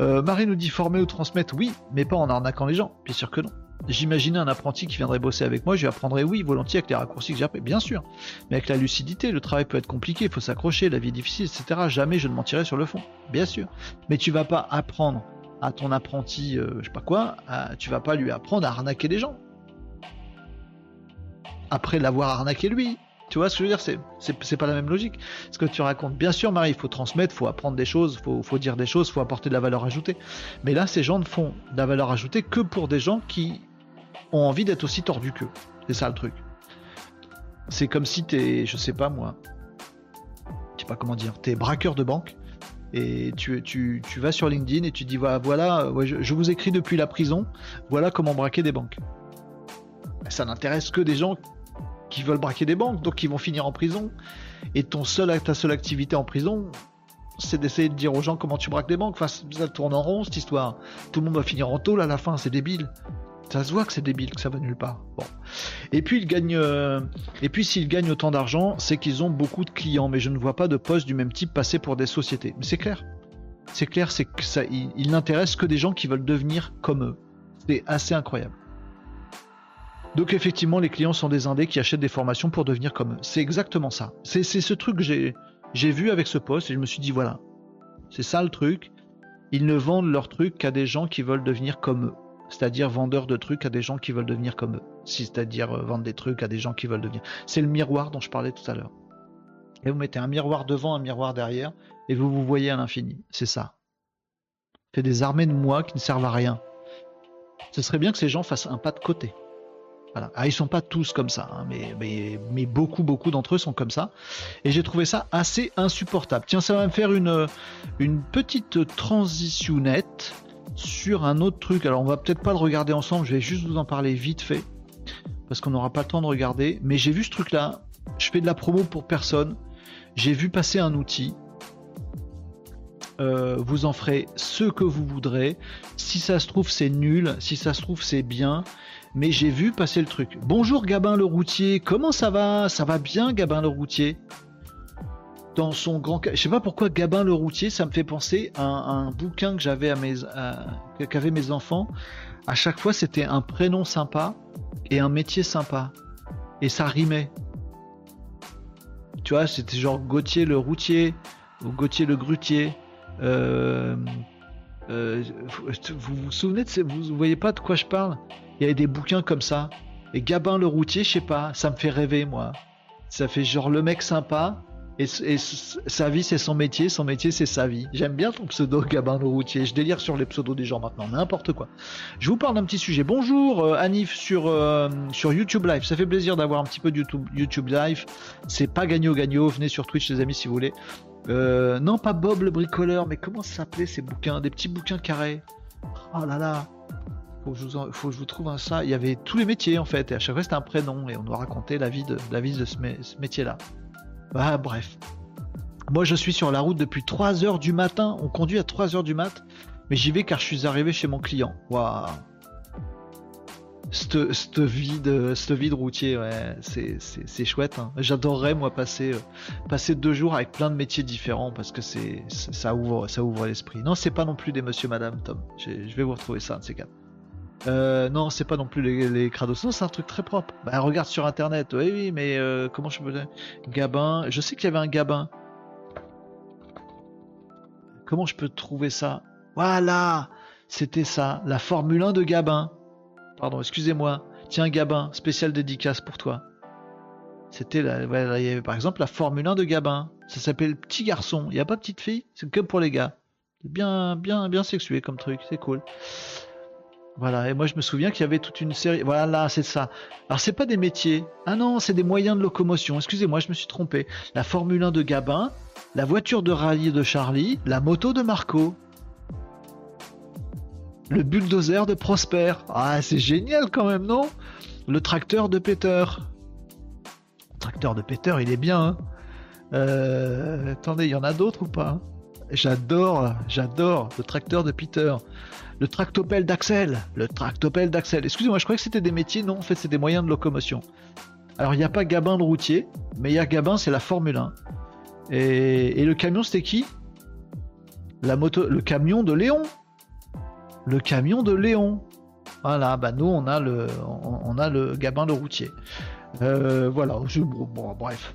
Euh, Marie nous dit former ou transmettre, oui, mais pas en arnaquant les gens. Bien sûr que non. J'imaginais un apprenti qui viendrait bosser avec moi, je lui apprendrais oui, volontiers avec les raccourcis que j'ai bien sûr. Mais avec la lucidité, le travail peut être compliqué, il faut s'accrocher, la vie est difficile, etc. Jamais je ne mentirai sur le fond, bien sûr. Mais tu vas pas apprendre à ton apprenti, euh, je sais pas quoi, tu vas pas lui apprendre à arnaquer des gens. Après l'avoir arnaqué lui. Tu vois ce que je veux dire C'est pas la même logique. Ce que tu racontes, bien sûr, Marie, il faut transmettre, faut apprendre des choses, il faut, dire des choses, faut apporter de la valeur ajoutée. Mais là, ces gens ne font de la valeur ajoutée que pour des gens qui ont envie d'être aussi tordus qu'eux. C'est ça le truc. C'est comme si t'es, je sais pas moi, je sais pas comment dire, t'es braqueur de banque et tu, tu, tu, vas sur LinkedIn et tu dis voilà, voilà je, vous écris depuis la prison, voilà comment braquer des banques. Ça n'intéresse que des gens qui veulent braquer des banques, donc qui vont finir en prison. Et ton seul, ta seule activité en prison, c'est d'essayer de dire aux gens comment tu braques des banques. Enfin, ça tourne en rond cette histoire. Tout le monde va finir en tôle à la fin, c'est débile. Ça se voit que c'est débile, que ça va nulle part. Bon. Et puis, ils gagnent, euh, et puis s'ils gagnent autant d'argent, c'est qu'ils ont beaucoup de clients, mais je ne vois pas de poste du même type passer pour des sociétés. Mais c'est clair. C'est clair, c'est que ça, ils, n'intéressent que des gens qui veulent devenir comme eux. C'est assez incroyable. Donc effectivement, les clients sont des indés qui achètent des formations pour devenir comme eux. C'est exactement ça. C'est ce truc que j'ai j'ai vu avec ce poste et je me suis dit voilà, c'est ça le truc. Ils ne vendent leur truc qu'à des gens qui veulent devenir comme eux c'est-à-dire vendeur de trucs à des gens qui veulent devenir comme eux. C'est-à-dire euh, vendre des trucs à des gens qui veulent devenir. C'est le miroir dont je parlais tout à l'heure. Et vous mettez un miroir devant, un miroir derrière, et vous vous voyez à l'infini. C'est ça. C'est des armées de moi qui ne servent à rien. Ce serait bien que ces gens fassent un pas de côté. Voilà. Ah, ils sont pas tous comme ça, hein, mais, beaucoup, beaucoup d'entre eux sont comme ça. Et j'ai trouvé ça assez insupportable. Tiens, ça va me faire une, une petite transitionnette sur un autre truc. Alors on va peut-être pas le regarder ensemble, je vais juste vous en parler vite fait parce qu'on n'aura pas le temps de regarder. Mais j'ai vu ce truc là. Je fais de la promo pour personne. J'ai vu passer un outil. Euh, vous en ferez ce que vous voudrez. Si ça se trouve c'est nul, si ça se trouve c'est bien. Mais j'ai vu passer le truc. Bonjour Gabin le routier, comment ça va? Ça va bien Gabin le routier? Dans son grand. Je sais pas pourquoi Gabin le routier, ça me fait penser à un, bouquin que j'avais à qu'avaient mes enfants. À chaque fois, c'était un prénom sympa et un métier sympa, et ça rimait. Tu vois, c'était genre Gauthier le routier ou Gauthier le grutier. Euh, euh, vous vous souvenez de ces, vous voyez pas de quoi je parle? Il y avait des bouquins comme ça. Et Gabin le routier, je sais pas, ça me fait rêver moi. Ça fait genre le mec sympa et, sa vie, c'est son métier. Son métier, c'est sa vie. J'aime bien ton pseudo, Gabin routier. Je délire sur les pseudos des gens maintenant. N'importe quoi. Je vous parle d'un petit sujet. Bonjour, euh, Anif sur, euh, sur YouTube Live. Ça fait plaisir d'avoir un petit peu de YouTube, YouTube Live. C'est pas gagnant-gagnant. Venez sur Twitch, les amis, si vous voulez. Euh, non, pas Bob le bricoleur, mais comment ça s'appelait ces bouquins? Des petits bouquins carrés. Oh là là. faut que, je vous faut que je vous trouve un ça. Il y avait tous les métiers en fait, et à chaque fois c'était un prénom, et on doit raconter la vie de, la vie de ce, métier-là. Bah bref. Moi je suis sur la route depuis 3 heures du matin, on conduit à 3 heures du mat, mais j'y vais car je suis arrivé chez mon client. Waouh cette vide, vide routier, c'est chouette. Hein. J'adorerais moi passer, euh, passer deux jours avec plein de métiers différents parce que c'est ça ouvre, ça ouvre l'esprit. Non, c'est pas non plus des Monsieur, Madame, Tom. Je vais vous retrouver ça, de ces. Euh, non, c'est pas non plus les, les. Non, c'est un truc très propre. Bah, regarde sur internet. Oui, oui, mais euh, comment je peux. Gabin. Je sais qu'il y avait un Gabin. Comment je peux trouver ça? Voilà C'était ça, la Formule 1 de Gabin. Pardon, excusez-moi. Tiens, Gabin, spécial dédicace pour toi. C'était la, il y avait par exemple la Formule 1 de Gabin. Ça s'appelle Petit Garçon. Il n'y a pas Petite Fille? C'est comme pour les gars. Bien, bien, bien sexué comme truc. C'est cool. Voilà. Et moi, je me souviens qu'il y avait toute une série. Voilà, c'est ça. Alors, c'est pas des métiers. Ah non, c'est des moyens de locomotion. Excusez-moi, je me suis trompé. La Formule 1 de Gabin, la voiture de rallye de Charlie, la moto de Marco. Le bulldozer de Prosper. Ah, c'est génial quand même, non? Le tracteur de Peter. Le tracteur de Peter, il est bien. Hein euh, attendez, il y en a d'autres ou pas? J'adore, j'adore le tracteur de Peter. Le tractopelle d'Axel. Le tractopelle d'Axel. Excusez-moi, je croyais que c'était des métiers. Non, en fait, c'est des moyens de locomotion. Alors, il n'y a pas Gabin de routier, mais il y a Gabin, c'est la Formule 1. Et, le camion, c'était qui? La moto, le camion de Léon le camion de Léon. Voilà, bah nous on a le, on, a le Gabin le routier. Euh, voilà, bon, bref.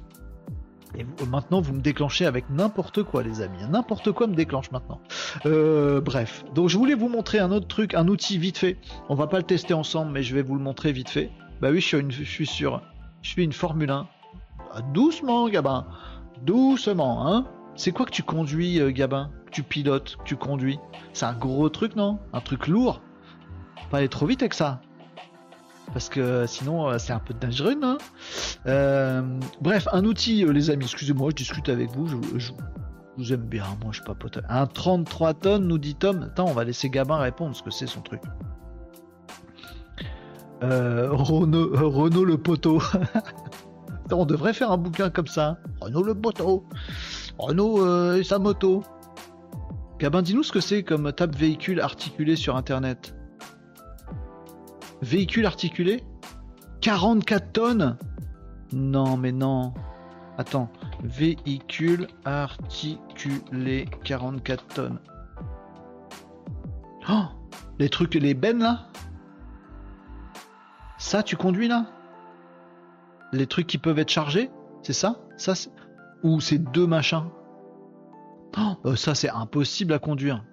Et maintenant vous me déclenchez avec n'importe quoi les amis, n'importe quoi me déclenche maintenant. Euh, bref, donc je voulais vous montrer un autre truc, un outil vite fait. On va pas le tester ensemble, mais je vais vous le montrer vite fait. Bah oui, je suis, je suis sur, je suis une Formule 1. Ah, doucement, Gabin, doucement, hein. C'est quoi que tu conduis, euh, Gabin? Tu pilotes, tu conduis? C'est un gros truc, non? Un truc lourd? Pas aller trop vite avec ça. Parce que sinon, euh, c'est un peu dangereux, non? Euh, Bref, un outil, euh, les amis. Excusez-moi, je discute avec vous. Je, vous aime bien, moi je papote. Un 33 tonnes, nous dit Tom. Attends, on va laisser Gabin répondre ce que c'est son truc. Renault, Renault le poteau. on devrait faire un bouquin comme ça. Renault le poteau. Renault et sa moto. Gabin, dis-nous ce que c'est comme table véhicule articulé sur Internet. Véhicule articulé 44 tonnes Non, mais non. Attends. Véhicule articulé 44 tonnes. Oh Les trucs, les bennes là Ça, tu conduis là Les trucs qui peuvent être chargés C'est ça? Ça, Ou c'est deux machins? Oh, ça, c'est impossible à conduire.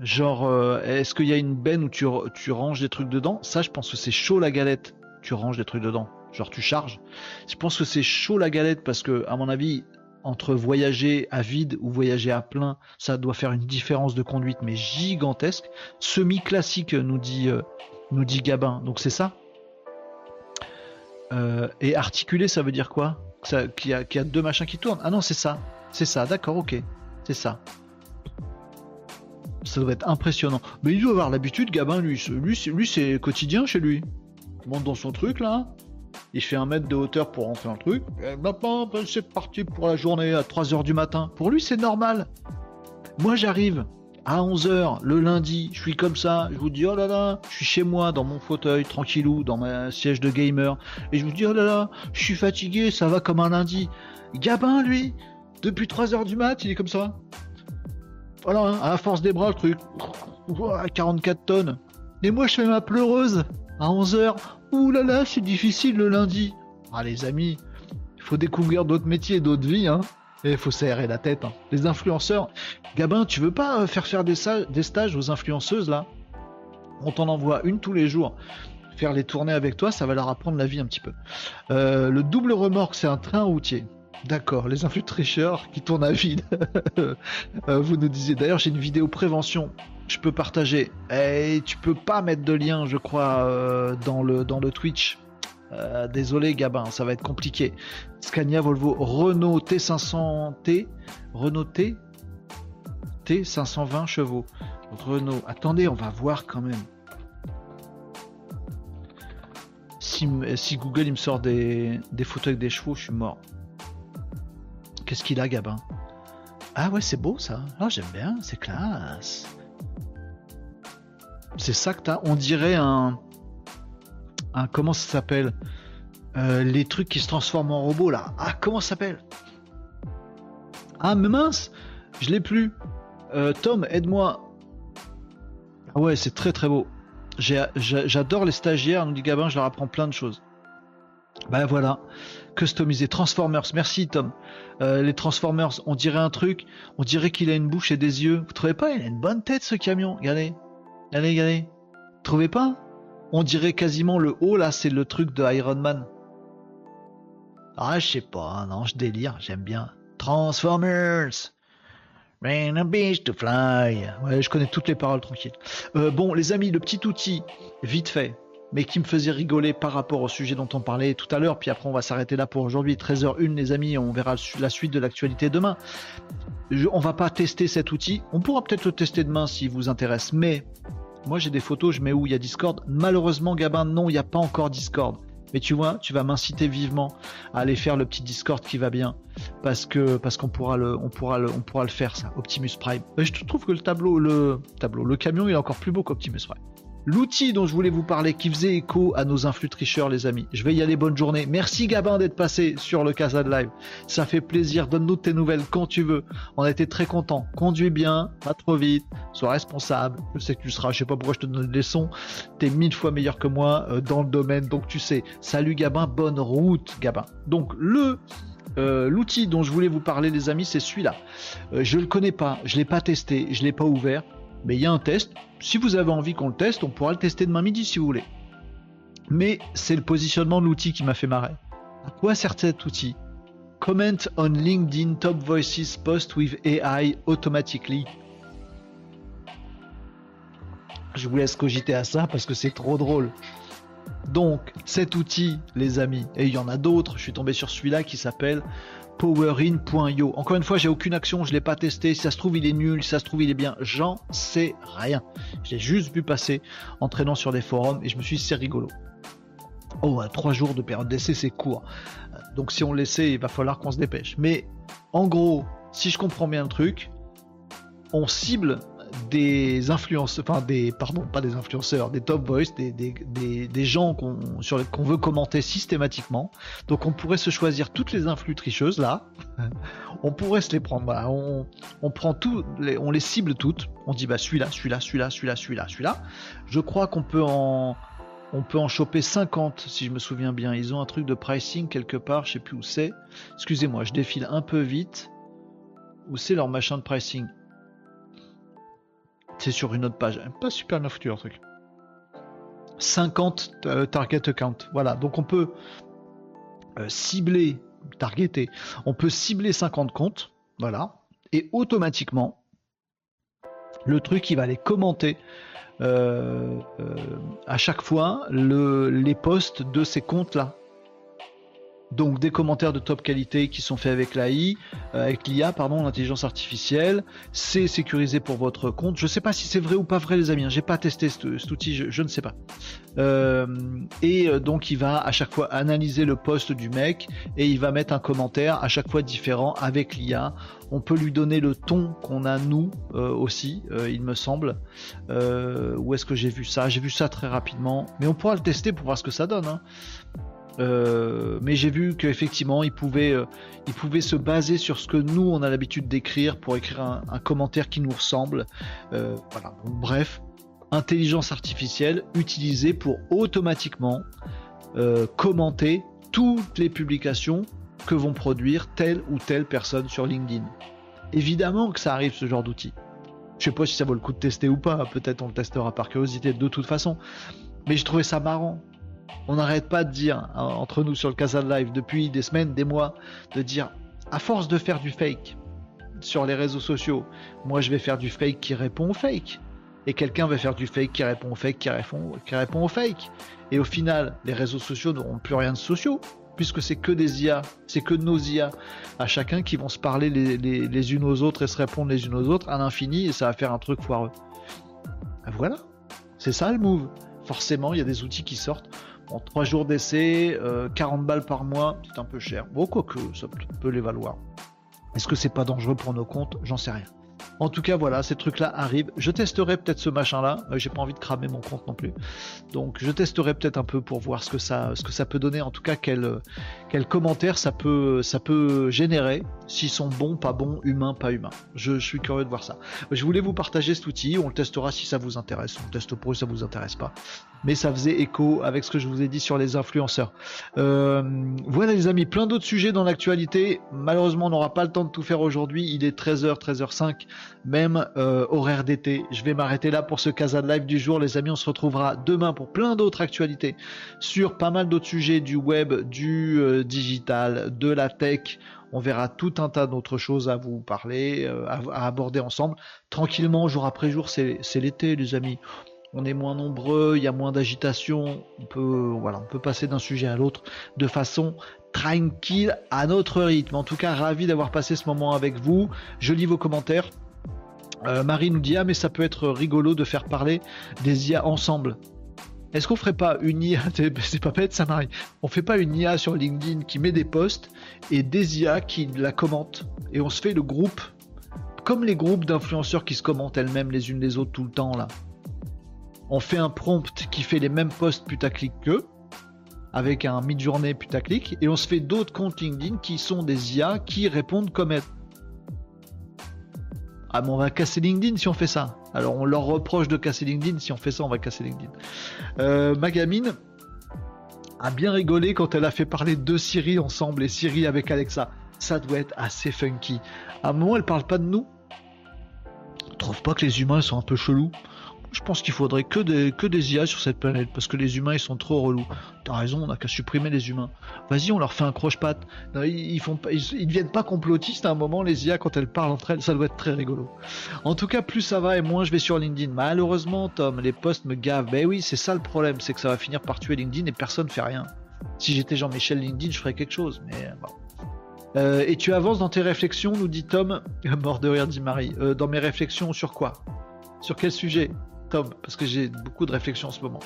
Genre, euh, est-ce qu'il y a une benne où tu, ranges des trucs dedans? Ça, je pense que c'est chaud la galette. Tu ranges des trucs dedans. Genre, tu charges. Je pense que c'est chaud la galette parce que, à mon avis, entre voyager à vide ou voyager à plein, ça doit faire une différence de conduite, mais gigantesque. Semi-classique, nous dit, euh, nous dit Gabin. Donc, c'est ça? Euh, et articulé, ça veut dire quoi? Qu'il y, a deux machins qui tournent. Ah non, c'est ça. C'est ça, d'accord, ok. C'est ça. Ça doit être impressionnant. Mais il doit avoir l'habitude, Gabin, lui. Lui, lui c'est quotidien chez lui. Il monte dans son truc, là. Il fait un mètre de hauteur pour rentrer dans le truc. Maintenant, ben, c'est parti pour la journée à 3h du matin. Pour lui, c'est normal. Moi, j'arrive à 11h le lundi, je suis comme ça, je vous dis oh là là, je suis chez moi dans mon fauteuil tranquillou, dans ma siège de gamer, et je vous dis oh là là, je suis fatigué, ça va comme un lundi. Gabin lui, depuis 3 heures du mat, il est comme ça. Voilà, hein, à force des bras, le truc. 44 tonnes. Et moi, je fais ma pleureuse à 11 heures. Ouh là là, c'est difficile le lundi. Ah, les amis, il faut découvrir d'autres métiers, d'autres vies, hein. Et il faut s'aérer la tête. Hein. Les influenceurs. Gabin, tu veux pas euh, faire faire des, des stages aux influenceuses, là? On t'en envoie une tous les jours faire les tournées avec toi, ça va leur apprendre la vie un petit peu. Euh, le double remorque, c'est un train routier. D'accord, les influx tricheurs qui tournent à vide. Euh, vous nous disiez d'ailleurs, j'ai une vidéo prévention. Je peux partager. Et tu peux pas mettre de lien, je crois, euh, dans, le, Twitch. Euh, désolé Gabin, ça va être compliqué. Scania, Volvo, Renault T500T, Renault T, T520 chevaux. Renault. Attendez, on va voir quand même. Si, si Google il me sort des, des photos avec des chevaux, je suis mort. Qu'est-ce qu'il a, Gabin? Ah ouais, c'est beau ça. Ah, j'aime bien, c'est classe. C'est ça que t'as. On dirait un. un comment ça s'appelle? Euh, Les trucs qui se transforment en robot là. Ah, comment ça s'appelle? Ah, mais mince Je l'ai plus. Euh, Tom, aide-moi. Ah ouais, c'est très très beau. J'adore les stagiaires, nous dit Gabin, je leur apprends plein de choses. Bah voilà, customiser Transformers, merci Tom. Euh, les Transformers, on dirait un truc, on dirait qu'il a une bouche et des yeux. Vous trouvez pas Il a une bonne tête ce camion, regardez. Regardez. Vous trouvez pas? On dirait quasiment le haut là, c'est le truc de Iron Man. Ah, je sais pas, non, je délire, j'aime bien. Transformers Rain a beach to fly. Ouais, je connais toutes les paroles tranquilles. Euh, bon, les amis, le petit outil, vite fait, mais qui me faisait rigoler par rapport au sujet dont on parlait tout à l'heure, puis après on va s'arrêter là pour aujourd'hui, 13h01 les amis, on verra la suite de l'actualité demain. Je, on va pas tester cet outil, on pourra peut-être le tester demain s'il vous intéresse, mais moi j'ai des photos, je mets où? Il y a Discord. Malheureusement Gabin, non, il n'y a pas encore Discord. Mais tu vois, tu vas m'inciter vivement à aller faire le petit Discord qui va bien, parce que parce qu'on pourra le, faire ça. Optimus Prime. je trouve que le tableau, le camion, est encore plus beau qu'Optimus Prime. L'outil dont je voulais vous parler, qui faisait écho à nos influx tricheurs, les amis. Je vais y aller, bonne journée. Merci Gabin d'être passé sur le Casa Live. Ça fait plaisir. Donne-nous tes nouvelles quand tu veux. On a été très contents. Conduis bien, pas trop vite, sois responsable. Je sais que tu seras, je sais pas pourquoi je te donne des sons. T'es mille fois meilleur que moi euh, dans le domaine, donc tu sais. Salut Gabin, bonne route Gabin. Donc le euh, l'outil dont je voulais vous parler, les amis, c'est celui-là. Euh, je le connais pas, je l'ai pas testé, je l'ai pas ouvert mais il y a un test. Si vous avez envie qu'on le teste, on pourra le tester demain midi si vous voulez. Mais c'est le positionnement de l'outil qui m'a fait marrer. À quoi sert cet outil? Comment on LinkedIn Top Voices Post with AI automatically? Je vous laisse cogiter à ça parce que c'est trop drôle. Donc, cet outil, les amis, et il y en a d'autres, je suis tombé sur celui-là qui s'appelle powerin.io. Encore une fois, j'ai aucune action, je l'ai pas testé. Si ça se trouve, il est nul, si ça se trouve, il est bien, j'en sais rien. J'ai juste vu passer en traînant sur des forums et je me suis dit, c'est rigolo. Oh, trois jours de période d'essai, c'est court. Donc si on laissait, il va falloir qu'on se dépêche. Mais en gros, si je comprends bien le truc, on cible des influenceurs, enfin des, pardon, pas des influenceurs, des top voice, des, gens qu'on veut commenter systématiquement. Donc on pourrait se choisir toutes les influx tricheuses là. on pourrait se les prendre. on, prend tout, les, on les cible toutes. On dit bah celui-là, celui-là, celui-là, celui-là, celui-là, celui-là. Je crois qu'on peut en peut en choper 50 si je me souviens bien. Ils ont un truc de pricing quelque part, je sais plus où c'est. Excusez-moi, je défile un peu vite. Où c'est leur machin de pricing? C'est sur une autre page. Pas super neuf le truc. 50 euh, target account. Voilà. Donc on peut euh, cibler, targeter. On peut cibler 50 comptes. Voilà. Et automatiquement, le truc, il va les commenter euh, à chaque fois les posts de ces comptes-là. Donc des commentaires de top qualité qui sont faits avec l'AI, euh, avec l'IA, pardon, l'intelligence artificielle. C'est sécurisé pour votre compte. Je ne sais pas si c'est vrai ou pas vrai, les amis. Hein. J'ai pas testé cet, outil, je, ne sais pas. Euh, et euh, donc il va à chaque fois analyser le poste du mec et il va mettre un commentaire à chaque fois différent avec l'IA. On peut lui donner le ton qu'on a nous aussi, il me semble. où est-ce que j'ai vu ça? J'ai vu ça très rapidement, mais on pourra le tester pour voir ce que ça donne. Hein. Euh, mais j'ai vu qu'effectivement, il pouvait, euh, il pouvait se baser sur ce que nous, on a l'habitude d'écrire pour écrire un, commentaire qui nous ressemble. Euh, voilà. bref, intelligence artificielle utilisée pour automatiquement commenter toutes les publications que vont produire telle ou telle personne sur LinkedIn. Évidemment que ça arrive ce genre d'outil. Je sais pas si ça vaut le coup de tester ou pas, peut-être on le testera par curiosité de toute façon. Mais je trouvais ça marrant on n'arrête pas de dire, hein, entre nous sur le Casa Live, depuis des semaines, des mois, de dire, à force de faire du fake sur les réseaux sociaux, moi je vais faire du fake qui répond au fake. Et quelqu'un va faire du fake qui répond au fake, qui répond, qui au fake. Et au final, les réseaux sociaux n'auront plus rien de sociaux, puisque c'est que des IA, c'est que nos IA à chacun qui vont se parler les, unes aux autres et se répondre les unes aux autres à l'infini, et ça va faire un truc foireux. voilà, c'est ça le move. Forcément, il y a des outils qui sortent. Bon, 3 jours d'essai, 40 balles par mois, c'est un peu cher. Bon, quoique, ça peut les valoir. Est-ce que c'est pas dangereux pour nos comptes? J'en sais rien. En tout cas, voilà, ces trucs-là arrivent. Je testerai peut-être ce machin-là. Euh, j'ai pas envie de cramer mon compte non plus. Donc, je testerai peut-être un peu pour voir ce que ça, ce que ça peut donner. En tout cas, quel, quel commentaire ça peut, ça peut générer. S'ils sont bons, pas bons, humains, pas humains. Je, suis curieux de voir ça. Je voulais vous partager cet outil. On le testera si ça vous intéresse. On le teste pour eux, ça vous intéresse pas. Mais ça faisait écho avec ce que je vous ai dit sur les influenceurs. Euh, voilà, les amis, plein d'autres sujets dans l'actualité. Malheureusement, on n'aura pas le temps de tout faire aujourd'hui. Il est 13h, 13h05 même euh, horaire d'été. Je vais m'arrêter là pour ce Casa de Live du jour, les amis. On se retrouvera demain pour plein d'autres actualités sur pas mal d'autres sujets du web, du euh, digital, de la tech. On verra tout un tas d'autres choses à vous parler, euh, à, aborder ensemble. Tranquillement, jour après jour, c'est l'été, les amis. On est moins nombreux, il y a moins d'agitation. On peut, voilà, on peut passer d'un sujet à l'autre de façon tranquille à notre rythme. En tout cas, ravi d'avoir passé ce moment avec vous. Je lis vos commentaires. Euh, Marie nous dit ah mais ça peut être rigolo de faire parler des IA ensemble. Est-ce qu'on ferait pas une IA C'est pas bête ça Marie. On fait pas une IA sur LinkedIn qui met des posts et des IA qui la commentent et on se fait le groupe comme les groupes d'influenceurs qui se commentent elles-mêmes les unes les autres tout le temps là. On fait un prompt qui fait les mêmes posts putaclic qu'eux avec un mid-journée putaclic et on se fait d'autres comptes LinkedIn qui sont des IA qui répondent comme elles. Ah mais on va casser LinkedIn si on fait ça. Alors on leur reproche de casser LinkedIn, si on fait ça on va casser LinkedIn. Euh, Magamine a bien rigolé quand elle a fait parler deux Siri ensemble et Siri avec Alexa. Ça doit être assez funky. À un moment elle parle pas de nous. Je trouve pas que les humains sont un peu chelous je pense qu'il faudrait que des, IA sur cette planète parce que les humains ils sont trop relous. T'as raison, on n'a qu'à supprimer les humains. Vas-y, on leur fait un croche-patte. Ils, font ils, deviennent pas complotistes à un moment, les IA, quand elles parlent entre elles, ça doit être très rigolo. En tout cas, plus ça va et moins je vais sur LinkedIn. Malheureusement, Tom, les posts me gavent. Ben oui, c'est ça le problème, c'est que ça va finir par tuer LinkedIn et personne fait rien. Si j'étais Jean-Michel LinkedIn, je ferais quelque chose, mais bon. Euh, et tu avances dans tes réflexions, nous dit Tom. Mort de rire, dit Marie. Euh, dans mes réflexions sur quoi? Sur quel sujet? Tom, parce que j'ai beaucoup de réflexions en ce moment.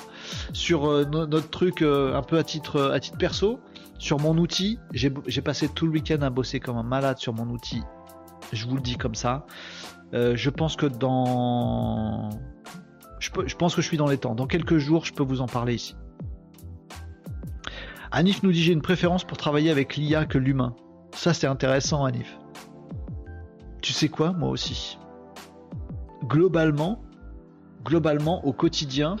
Sur euh, notre truc euh, un peu à titre, à titre perso, sur mon outil, j'ai passé tout le week-end à bosser comme un malade sur mon outil. Je vous le dis comme ça. Euh, je pense que dans. Je, je, pense que je suis dans les temps. Dans quelques jours, je peux vous en parler ici. Anif nous dit j'ai une préférence pour travailler avec l'IA que l'humain. Ça c'est intéressant Anif. Tu sais quoi Moi aussi? Globalement, globalement au quotidien,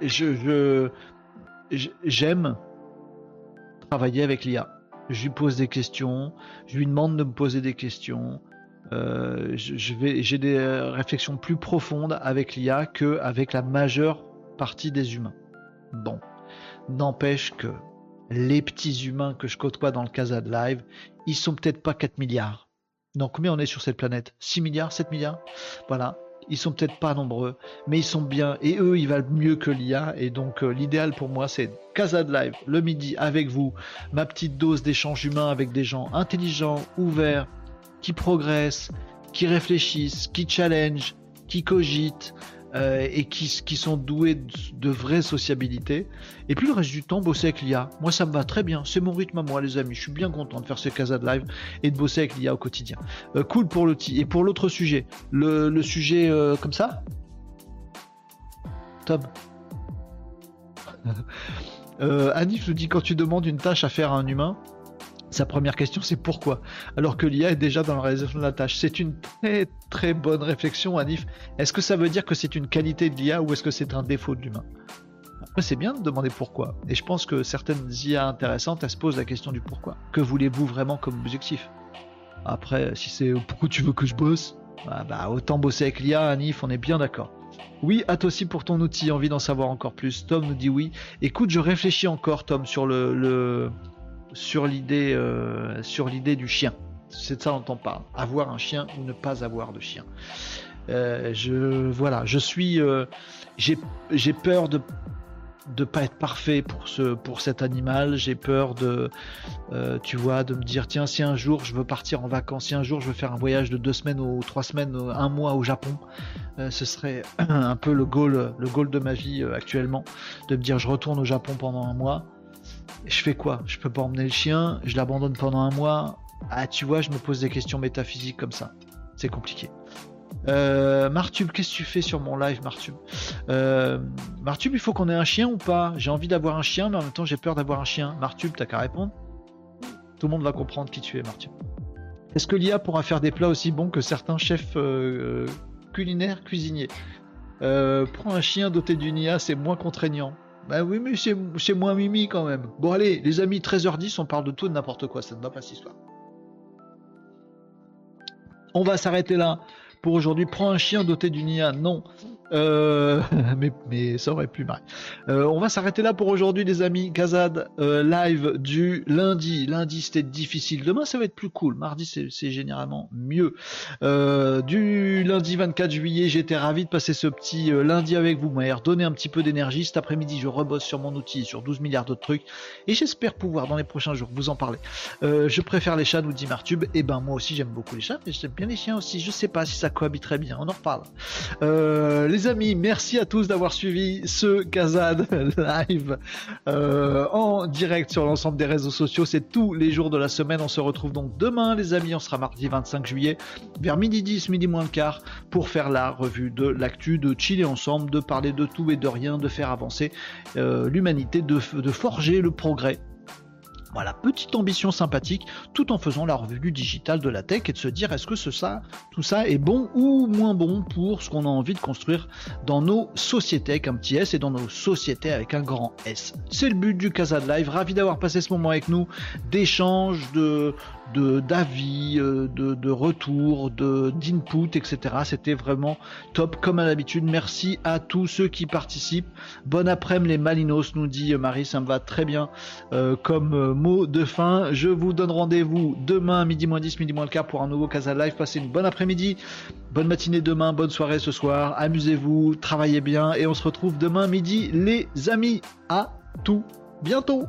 je, j'aime travailler avec l'IA. Je lui pose des questions, je lui demande de me poser des questions. Euh, j'ai des réflexions plus profondes avec l'IA que avec la majeure partie des humains. Bon, n'empêche que les petits humains que je côtoie dans le Casa de Live, ils sont peut-être pas 4 milliards. Donc combien on est sur cette planète 6 milliards 7 milliards? Voilà ils sont peut-être pas nombreux, mais ils sont bien. Et eux ils valent mieux que l'IA. Et donc euh, l'idéal pour moi c'est Casa de Live le midi avec vous, ma petite dose d'échange humain avec des gens intelligents, ouverts, qui progressent, qui réfléchissent, qui challenge, qui cogitent, euh, et qui, sont doués de, vraie sociabilité. Et puis le reste du temps, bosser avec l'IA. Moi, ça me va très bien. C'est mon rythme à moi, les amis. Je suis bien content de faire ce casa de live et de bosser avec l'IA au quotidien. Euh, cool pour l'outil. Et pour l'autre sujet, le, sujet euh, comme ça? Tom Anif nous dit quand tu demandes une tâche à faire à un humain, sa première question, c'est pourquoi? Alors que l'IA est déjà dans la réalisation de la tâche. C'est une très très bonne réflexion, Anif. Est-ce que ça veut dire que c'est une qualité de l'IA ou est-ce que c'est un défaut de l'humain? Après, c'est bien de demander pourquoi. Et je pense que certaines IA intéressantes, elles se posent la question du pourquoi. Que voulez-vous vraiment comme objectif? Après, si c'est pourquoi tu veux que je bosse? Bah, bah, autant bosser avec l'IA, Anif, on est bien d'accord. Oui, à toi aussi pour ton outil, envie d'en savoir encore plus. Tom nous dit oui. Écoute, je réfléchis encore, Tom, sur le sur l'idée euh, sur l'idée du chien. C'est de ça dont on parle. Avoir un chien ou ne pas avoir de chien. Euh, je voilà, je suis euh, j'ai peur de de pas être parfait pour ce pour cet animal. J'ai peur de, tu vois, de me dire tiens si un jour je veux partir en vacances, si un jour je veux faire un voyage de deux semaines ou trois semaines, un mois au Japon, ce serait un peu le goal le goal de ma vie actuellement, de me dire je retourne au Japon pendant un mois. Je fais quoi? Je peux pas emmener le chien, je l'abandonne pendant un mois. Ah tu vois, je me pose des questions métaphysiques comme ça. C'est compliqué. Euh, Martube, qu'est-ce que tu fais sur mon live, Martube euh, Martube, il faut qu'on ait un chien ou pas? J'ai envie d'avoir un chien, mais en même temps, j'ai peur d'avoir un chien. Martube, t'as qu'à répondre. Tout le monde va comprendre qui tu es, Martube. Est-ce que l'IA pourra faire des plats aussi bons que certains chefs euh, culinaires, cuisiniers? Prends un chien doté d'une IA, c'est moins contraignant. Bah oui, mais c'est moins mimi quand même. Bon, allez, les amis, 13h10, on parle de tout et de n'importe quoi. Ça ne va pas cette histoire. On va s'arrêter là pour aujourd'hui. Prends un chien doté d'une IA. Non. Euh, mais, ça aurait pu euh, on va s'arrêter là pour aujourd'hui, les amis. Gazad euh, live du lundi. Lundi, c'était difficile. Demain, ça va être plus cool. Mardi, c'est généralement mieux. du lundi 24 juillet, j'étais ravi de passer ce petit lundi avec vous. M'avez redonné un petit peu d'énergie. Cet après-midi, je rebosse sur mon outil, sur 12 milliards d'autres trucs. Et j'espère pouvoir, dans les prochains jours, vous en parler. je préfère les chats, nous dit Martube. Et eh ben, moi aussi, j'aime beaucoup les chats, mais j'aime bien les chiens aussi. Je sais pas si ça cohabiterait bien. On en reparle. Les amis, merci à tous d'avoir suivi ce Kazad live euh, en direct sur l'ensemble des réseaux sociaux. C'est tous les jours de la semaine. On se retrouve donc demain, les amis. On sera mardi 25 juillet vers midi 10, midi moins le quart pour faire la revue de l'actu, de chiller ensemble, de parler de tout et de rien, de faire avancer euh, l'humanité, de forger le progrès voilà, petite ambition sympathique, tout en faisant la revue du digital de la tech et de se dire est-ce que ce, ça, tout ça est bon ou moins bon pour ce qu'on a envie de construire dans nos sociétés avec un petit S et dans nos sociétés avec un grand S. C'est le but du Casa de Live. Ravi d'avoir passé ce moment avec nous, d'échanges, de, d'avis, euh, de, de retours, de d'input, etc. C'était vraiment top comme à l'habitude. Merci à tous ceux qui participent. Bon après-midi les Malinos, nous dit Marie, ça me va très bien euh, comme euh, mot de fin. Je vous donne rendez-vous demain midi moins 10, midi moins le quart pour un nouveau Casa Live. Passez une bonne après-midi, bonne matinée demain, bonne soirée ce soir. Amusez-vous, travaillez bien et on se retrouve demain midi les amis. À tout bientôt